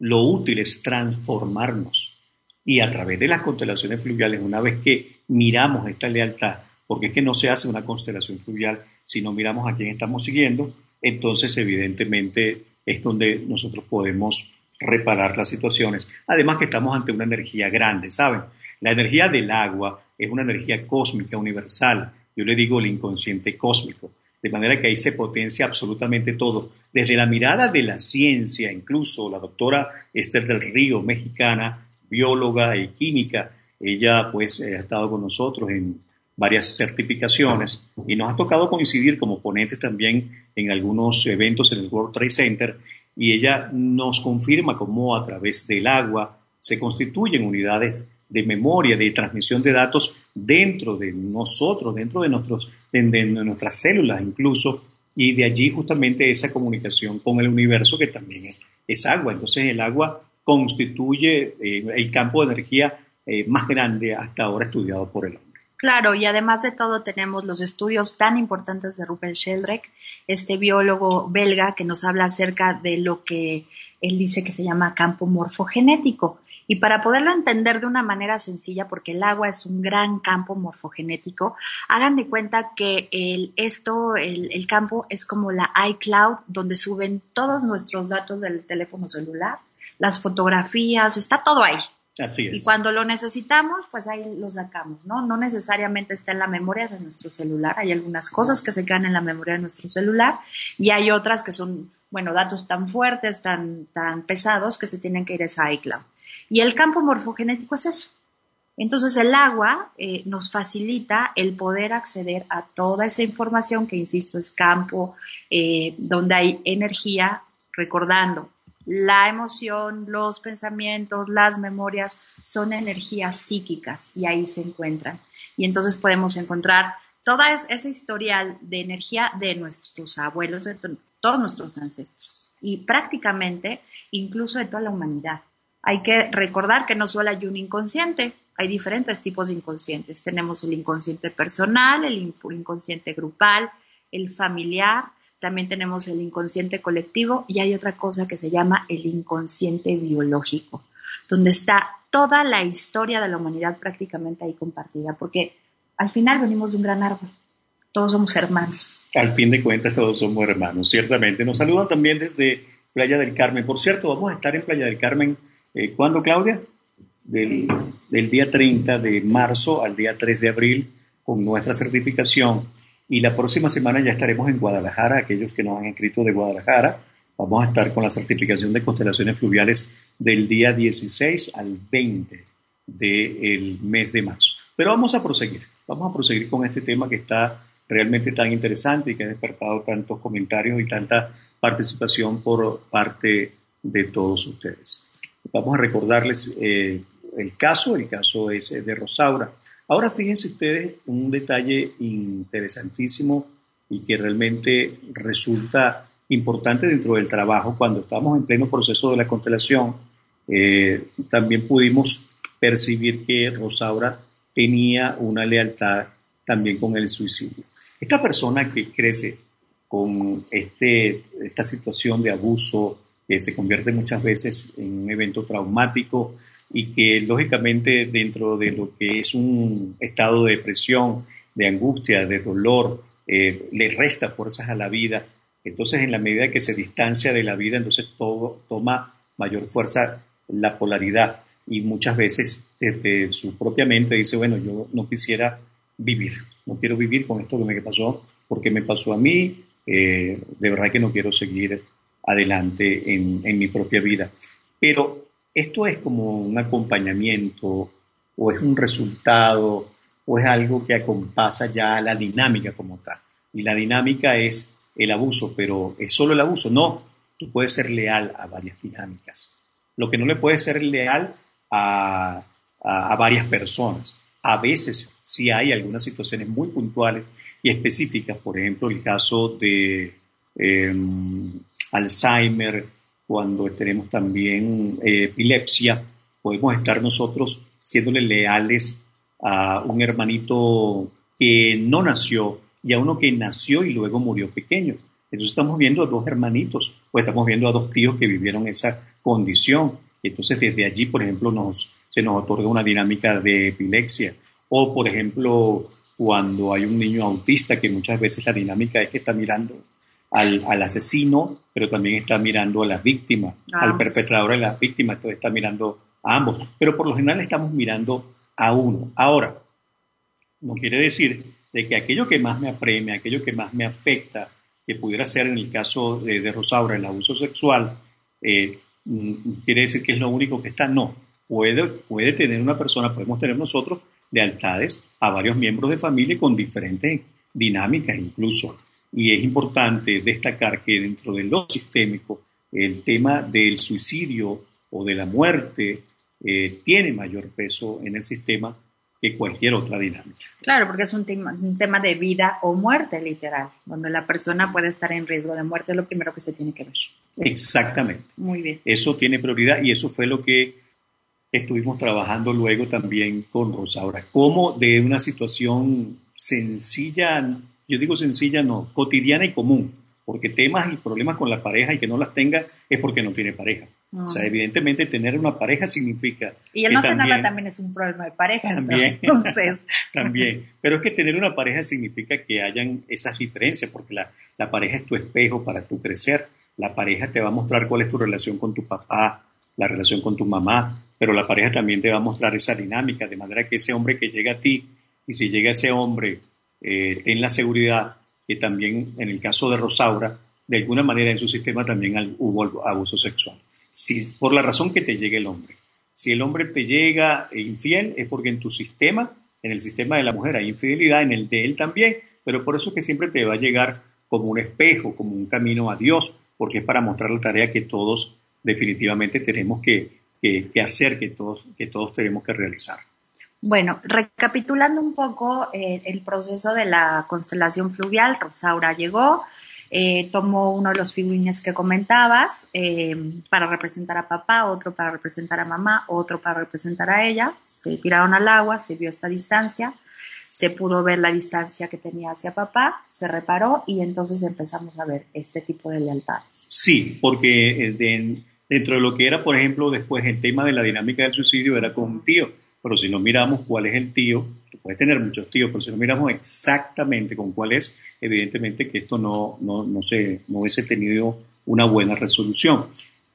lo útil es transformarnos. Y a través de las constelaciones fluviales, una vez que miramos esta lealtad, porque es que no se hace una constelación fluvial si no miramos a quién estamos siguiendo, entonces evidentemente es donde nosotros podemos reparar las situaciones. Además que estamos ante una energía grande, ¿saben? La energía del agua es una energía cósmica, universal. Yo le digo el inconsciente cósmico. De manera que ahí se potencia absolutamente todo. Desde la mirada de la ciencia, incluso la doctora Esther del Río, mexicana, bióloga y química, ella pues ha estado con nosotros en varias certificaciones y nos ha tocado coincidir como ponentes también en algunos eventos en el World Trade Center y ella nos confirma cómo a través del agua se constituyen unidades de memoria, de transmisión de datos dentro de nosotros, dentro de, nuestros, de, nuestras células incluso, y de allí justamente esa comunicación con el universo que también es, es agua. Entonces el agua constituye eh, el campo de energía eh, más grande hasta ahora estudiado por el hombre. Claro, y además de todo tenemos los estudios tan importantes de Rupert Sheldrake, este biólogo belga que nos habla acerca de lo que él dice que se llama campo morfogenético. Y para poderlo entender de una manera sencilla, porque el agua es un gran campo morfogenético, hagan de cuenta que el, esto, el, el campo es como la iCloud, donde suben todos nuestros datos del teléfono celular, las fotografías, está todo ahí. Así es. Y cuando lo necesitamos, pues ahí lo sacamos, ¿no? No necesariamente está en la memoria de nuestro celular. Hay algunas cosas que se quedan en la memoria de nuestro celular y hay otras que son, bueno, datos tan fuertes, tan, tan pesados que se tienen que ir a esa iCloud. Y el campo morfogenético es eso. Entonces el agua eh, nos facilita el poder acceder a toda esa información que, insisto, es campo eh, donde hay energía, recordando, la emoción, los pensamientos, las memorias son energías psíquicas y ahí se encuentran. Y entonces podemos encontrar toda ese historial de energía de nuestros abuelos, de todos nuestros ancestros y prácticamente incluso de toda la humanidad. Hay que recordar que no solo hay un inconsciente, hay diferentes tipos de inconscientes. Tenemos el inconsciente personal, el inconsciente grupal, el familiar, también tenemos el inconsciente colectivo y hay otra cosa que se llama el inconsciente biológico, donde está toda la historia de la humanidad prácticamente ahí compartida, porque al final venimos de un gran árbol. Todos somos hermanos. Al fin de cuentas, todos somos hermanos, ciertamente. Nos saludan también desde Playa del Carmen. Por cierto, vamos a estar en Playa del Carmen. Eh, ¿Cuándo, Claudia? Del, del día 30 de marzo al día 3 de abril con nuestra certificación y la próxima semana ya estaremos en Guadalajara, aquellos que nos han escrito de Guadalajara. Vamos a estar con la certificación de constelaciones fluviales del día 16 al 20 del mes de marzo. Pero vamos a proseguir, vamos a proseguir con este tema que está realmente tan interesante y que ha despertado tantos comentarios y tanta participación por parte de todos ustedes. Vamos a recordarles eh, el caso, el caso es de Rosaura. Ahora fíjense ustedes un detalle interesantísimo y que realmente resulta importante dentro del trabajo. Cuando estamos en pleno proceso de la constelación, eh, también pudimos percibir que Rosaura tenía una lealtad también con el suicidio. Esta persona que crece con este, esta situación de abuso, que se convierte muchas veces en un evento traumático, y que lógicamente dentro de lo que es un estado de depresión, de angustia, de dolor, eh, le resta fuerzas a la vida. Entonces, en la medida que se distancia de la vida, entonces todo toma mayor fuerza la polaridad y muchas veces desde su propia mente dice, bueno, yo no quisiera vivir, no quiero vivir con esto que me pasó, porque me pasó a mí, eh, de verdad que no quiero seguir adelante en, en mi propia vida. Pero esto es como un acompañamiento o es un resultado o es algo que acompasa ya la dinámica como tal. Y la dinámica es el abuso, pero es solo el abuso. No, tú puedes ser leal a varias dinámicas. Lo que no le puede ser leal a, varias personas. A veces sí hay algunas situaciones muy puntuales y específicas, por ejemplo, el caso de em, Alzheimer, cuando tenemos también eh, epilepsia, podemos estar nosotros siéndole leales a un hermanito que no nació y a uno que nació y luego murió pequeño. Entonces estamos viendo a dos hermanitos o estamos viendo a dos tíos que vivieron esa condición. Entonces desde allí, por ejemplo, nos, se nos otorga una dinámica de epilepsia. O, por ejemplo, cuando hay un niño autista, que muchas veces la dinámica es que está mirando al, al, asesino, pero también está mirando a la víctima, al perpetrador de la víctima, entonces está mirando a ambos. Pero por lo general estamos mirando a uno. Ahora, no quiere decir de que aquello que más me apremia, aquello que más me afecta, que pudiera ser en el caso de, de Rosaura el abuso sexual, eh, mm, quiere decir que es lo único que está. No, puede, puede tener una persona, podemos tener nosotros lealtades a varios miembros de familia con diferentes dinámicas incluso. Y es importante destacar que dentro de lo sistémico, el tema del suicidio o de la muerte eh, tiene mayor peso en el sistema que cualquier otra dinámica. Claro, porque es un tema, un tema de vida o muerte, literal, donde la persona puede estar en riesgo de muerte, es lo primero que se tiene que ver. Exactamente. Muy bien. Eso tiene prioridad y eso fue lo que estuvimos trabajando luego también con Rosaura. Cómo de una situación sencilla, yo digo sencilla, no, cotidiana y común, porque temas y problemas con la pareja y que no las tenga es porque no tiene pareja. O sea, evidentemente tener una pareja significa... Y el no tenerla también es un problema de pareja. También. Entonces. también. Pero es que tener una pareja significa que hayan esas diferencias, porque la, la pareja es tu espejo para tu crecer. La pareja te va a mostrar cuál es tu relación con tu papá, la relación con tu mamá, pero la pareja también te va a mostrar esa dinámica, de manera que ese hombre que llega a ti, y si llega ese hombre, eh, la seguridad que también en el caso de Rosaura, de alguna manera en su sistema también hubo abuso sexual si, por la razón que te llegue el hombre. Si el hombre te llega infiel es porque en tu sistema, en el sistema de la mujer hay infidelidad, en el de él también, pero por eso es que siempre te va a llegar como un espejo, como un camino a Dios, porque es para mostrar la tarea que todos definitivamente tenemos que, hacer, que todos, que todos tenemos que realizar. Bueno, recapitulando un poco eh, el proceso de la constelación fluvial, Rosaura llegó, eh, tomó uno de los figurines que comentabas eh, para representar a papá, otro para representar a mamá, otro para representar a ella. Se tiraron al agua, se vio esta distancia, se pudo ver la distancia que tenía hacia papá, se reparó y entonces empezamos a ver este tipo de lealtades. Sí, porque eh, dentro de lo que era, por ejemplo, después el tema de la dinámica del suicidio era con un tío, pero si no miramos cuál es el tío, puede tener muchos tíos, pero si no miramos exactamente con cuál es, evidentemente que esto no, no, no, se, no hubiese tenido una buena resolución.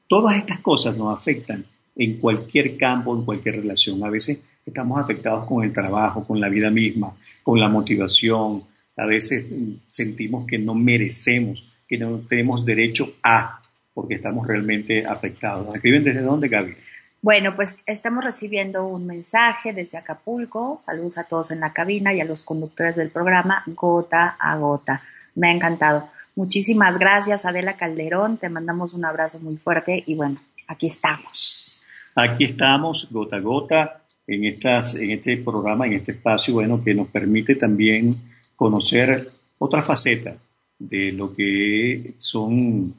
Todas estas cosas nos afectan en cualquier campo, en cualquier relación. A veces estamos afectados con el trabajo, con la vida misma, con la motivación. A veces sentimos que no merecemos, que no tenemos derecho a, porque estamos realmente afectados. ¿Escriben desde dónde, Gaby? Bueno, pues estamos recibiendo un mensaje desde Acapulco. Saludos a todos en la cabina y a los conductores del programa Gota a Gota. Me ha encantado. Muchísimas gracias, Adela Calderón. Te mandamos un abrazo muy fuerte y bueno, aquí estamos. Aquí estamos, gota a gota, en, estas, en este programa, en este espacio, bueno, que nos permite también conocer otra faceta de lo que son,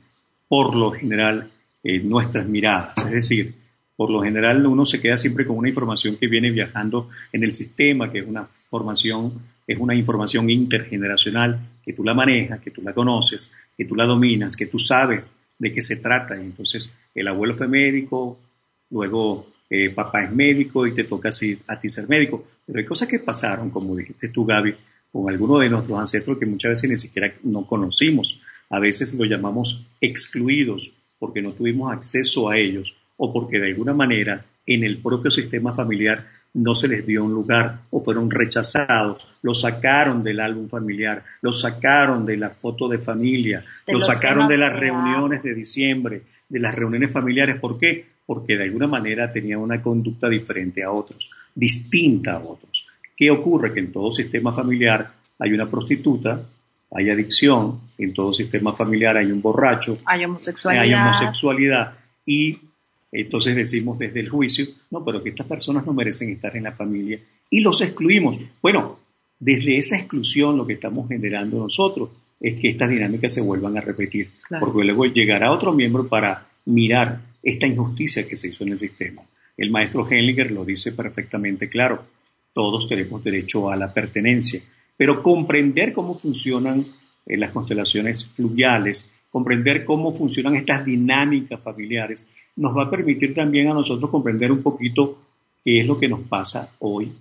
por lo general, eh, nuestras miradas. Es decir, por lo general uno se queda siempre con una información que viene viajando en el sistema, que es una formación, es una información intergeneracional, que tú la manejas, que tú la conoces, que tú la dominas, que tú sabes de qué se trata. Entonces el abuelo fue médico, luego eh, papá es médico y te toca a ti ser médico. Pero hay cosas que pasaron, como dijiste tú, Gaby, con algunos de nuestros ancestros que muchas veces ni siquiera no conocimos. A veces lo llamamos excluidos porque no tuvimos acceso a ellos o porque de alguna manera en el propio sistema familiar no se les dio un lugar o fueron rechazados, los sacaron del álbum familiar, los sacaron de la foto de familia, los sacaron de las reuniones de diciembre, de las reuniones familiares. ¿Por qué? Porque de alguna manera tenían una conducta diferente a otros, distinta a otros. ¿Qué ocurre? Que en todo sistema familiar hay una prostituta, hay adicción, en todo sistema familiar hay un borracho, hay homosexualidad, hay homosexualidad y entonces decimos desde el juicio, no, pero que estas personas no merecen estar en la familia y los excluimos. Bueno, desde esa exclusión lo que estamos generando nosotros es que estas dinámicas se vuelvan a repetir, porque luego llegará otro miembro para mirar esta injusticia que se hizo en el sistema. El maestro Hellinger lo dice perfectamente claro, todos tenemos derecho a la pertenencia, pero comprender cómo funcionan eh, las constelaciones fluviales, comprender cómo funcionan estas dinámicas familiares, nos va a permitir también a nosotros comprender un poquito qué es lo que nos pasa hoy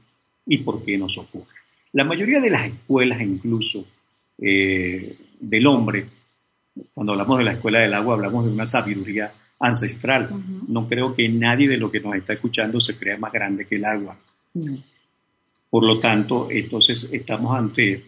y por qué nos ocurre. La mayoría de las escuelas, incluso eh, del hombre, cuando hablamos de la escuela del agua, hablamos de una sabiduría ancestral. No creo que nadie de lo que nos está escuchando se crea más grande que el agua. Por lo tanto, entonces estamos ante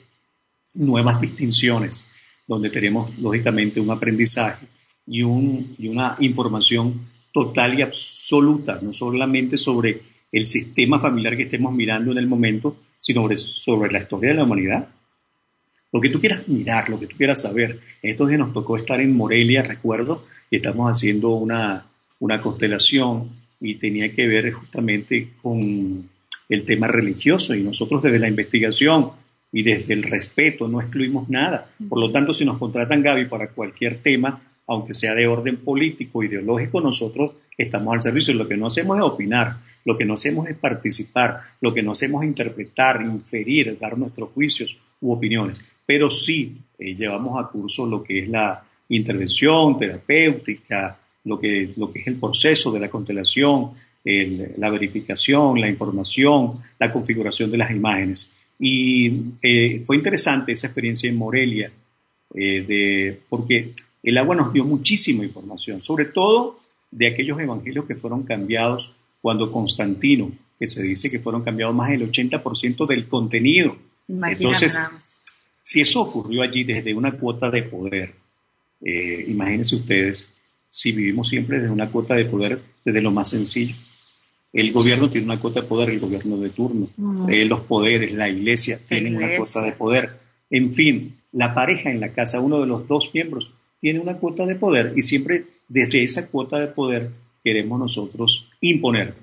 nuevas distinciones, donde tenemos lógicamente un aprendizaje y, un, y una información total y absoluta, no solamente sobre el sistema familiar que estemos mirando en el momento, sino sobre, la historia de la humanidad. Lo que tú quieras mirar, lo que tú quieras saber. Estos días nos tocó estar en Morelia, recuerdo, y estamos haciendo una, una constelación y tenía que ver justamente con el tema religioso y nosotros desde la investigación y desde el respeto no excluimos nada. Por lo tanto, si nos contratan Gaby para cualquier tema, aunque sea de orden político, ideológico, nosotros estamos al servicio. Lo que no hacemos es opinar, lo que no hacemos es participar, lo que no hacemos es interpretar, inferir, dar nuestros juicios u opiniones. Pero sí eh, llevamos a curso lo que es la intervención terapéutica, lo que, lo que es el proceso de la constelación, la verificación, la información, la configuración de las imágenes. Y eh, fue interesante esa experiencia en Morelia, eh, de, porque el agua nos dio muchísima información, sobre todo de aquellos evangelios que fueron cambiados cuando Constantino, que se dice que fueron cambiados más del 80% del contenido. Entonces, si eso ocurrió allí desde una cuota de poder, eh, imagínense ustedes si vivimos siempre desde una cuota de poder, desde lo más sencillo. El gobierno tiene una cuota de poder, el gobierno de turno, eh, los poderes, la iglesia tienen una cuota de poder. En fin, la pareja en la casa, uno de los dos miembros, tiene una cuota de poder y siempre desde esa cuota de poder queremos nosotros imponer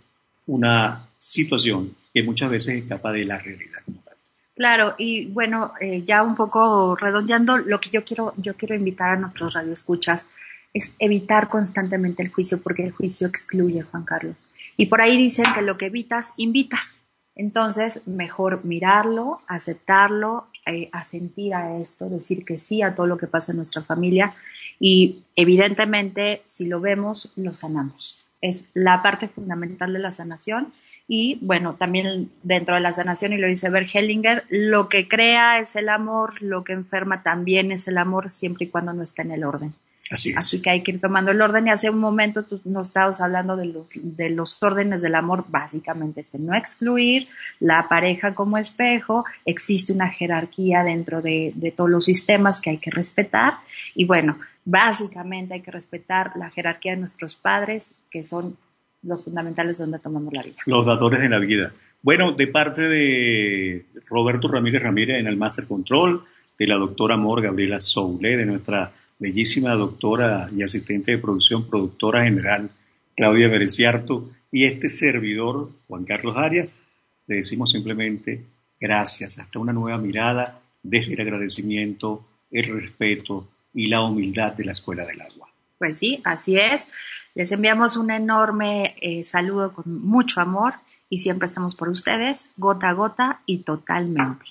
una situación que muchas veces escapa de la realidad como tal. Claro, y bueno, eh, ya un poco redondeando, lo que yo quiero, yo quiero invitar a nuestros radioescuchas es evitar constantemente el juicio, porque el juicio excluye, Juan Carlos. Y por ahí dicen que lo que evitas, invitas. Entonces, mejor mirarlo, aceptarlo, eh, asentir a esto, decir que sí a todo lo que pasa en nuestra familia y evidentemente, si lo vemos, lo sanamos. Es la parte fundamental de la sanación. Y bueno, también dentro de la sanación, y lo dice Bert Hellinger, lo que crea es el amor, lo que enferma también es el amor, siempre y cuando no esté en el orden. Así, que hay que ir tomando el orden. Y hace un momento tú nos estabas hablando de los, de los órdenes del amor, básicamente este, no excluir la pareja como espejo, existe una jerarquía dentro de, de todos los sistemas que hay que respetar. Y bueno, básicamente hay que respetar la jerarquía de nuestros padres, que son los fundamentales donde tomamos la vida. Los dadores de la vida. Bueno, de parte de Roberto Ramírez Ramírez en el Master Control, de la doctora Amor Gabriela Soule, de nuestra bellísima doctora y asistente de producción, productora general Claudia Bereciarto y este servidor, Juan Carlos Arias, le decimos simplemente gracias, hasta una nueva mirada desde el agradecimiento, el respeto y la humildad de la Escuela del Agua. Pues sí, así es. Les enviamos un enorme eh, saludo con mucho amor y siempre estamos por ustedes, gota a gota y totalmente.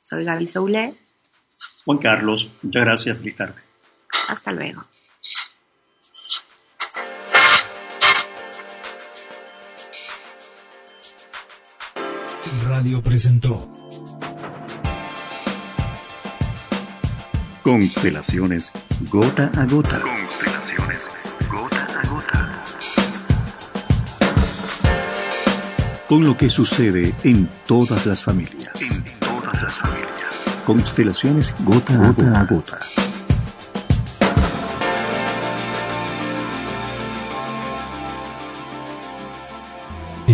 Soy Gaby Soule. Juan Carlos, muchas gracias, feliz tarde. Hasta luego. Radio presentó Constelaciones gota a gota. Constelaciones gota a gota. Con lo que sucede en todas las familias. En todas las familias. Constelaciones gota, gota a gota.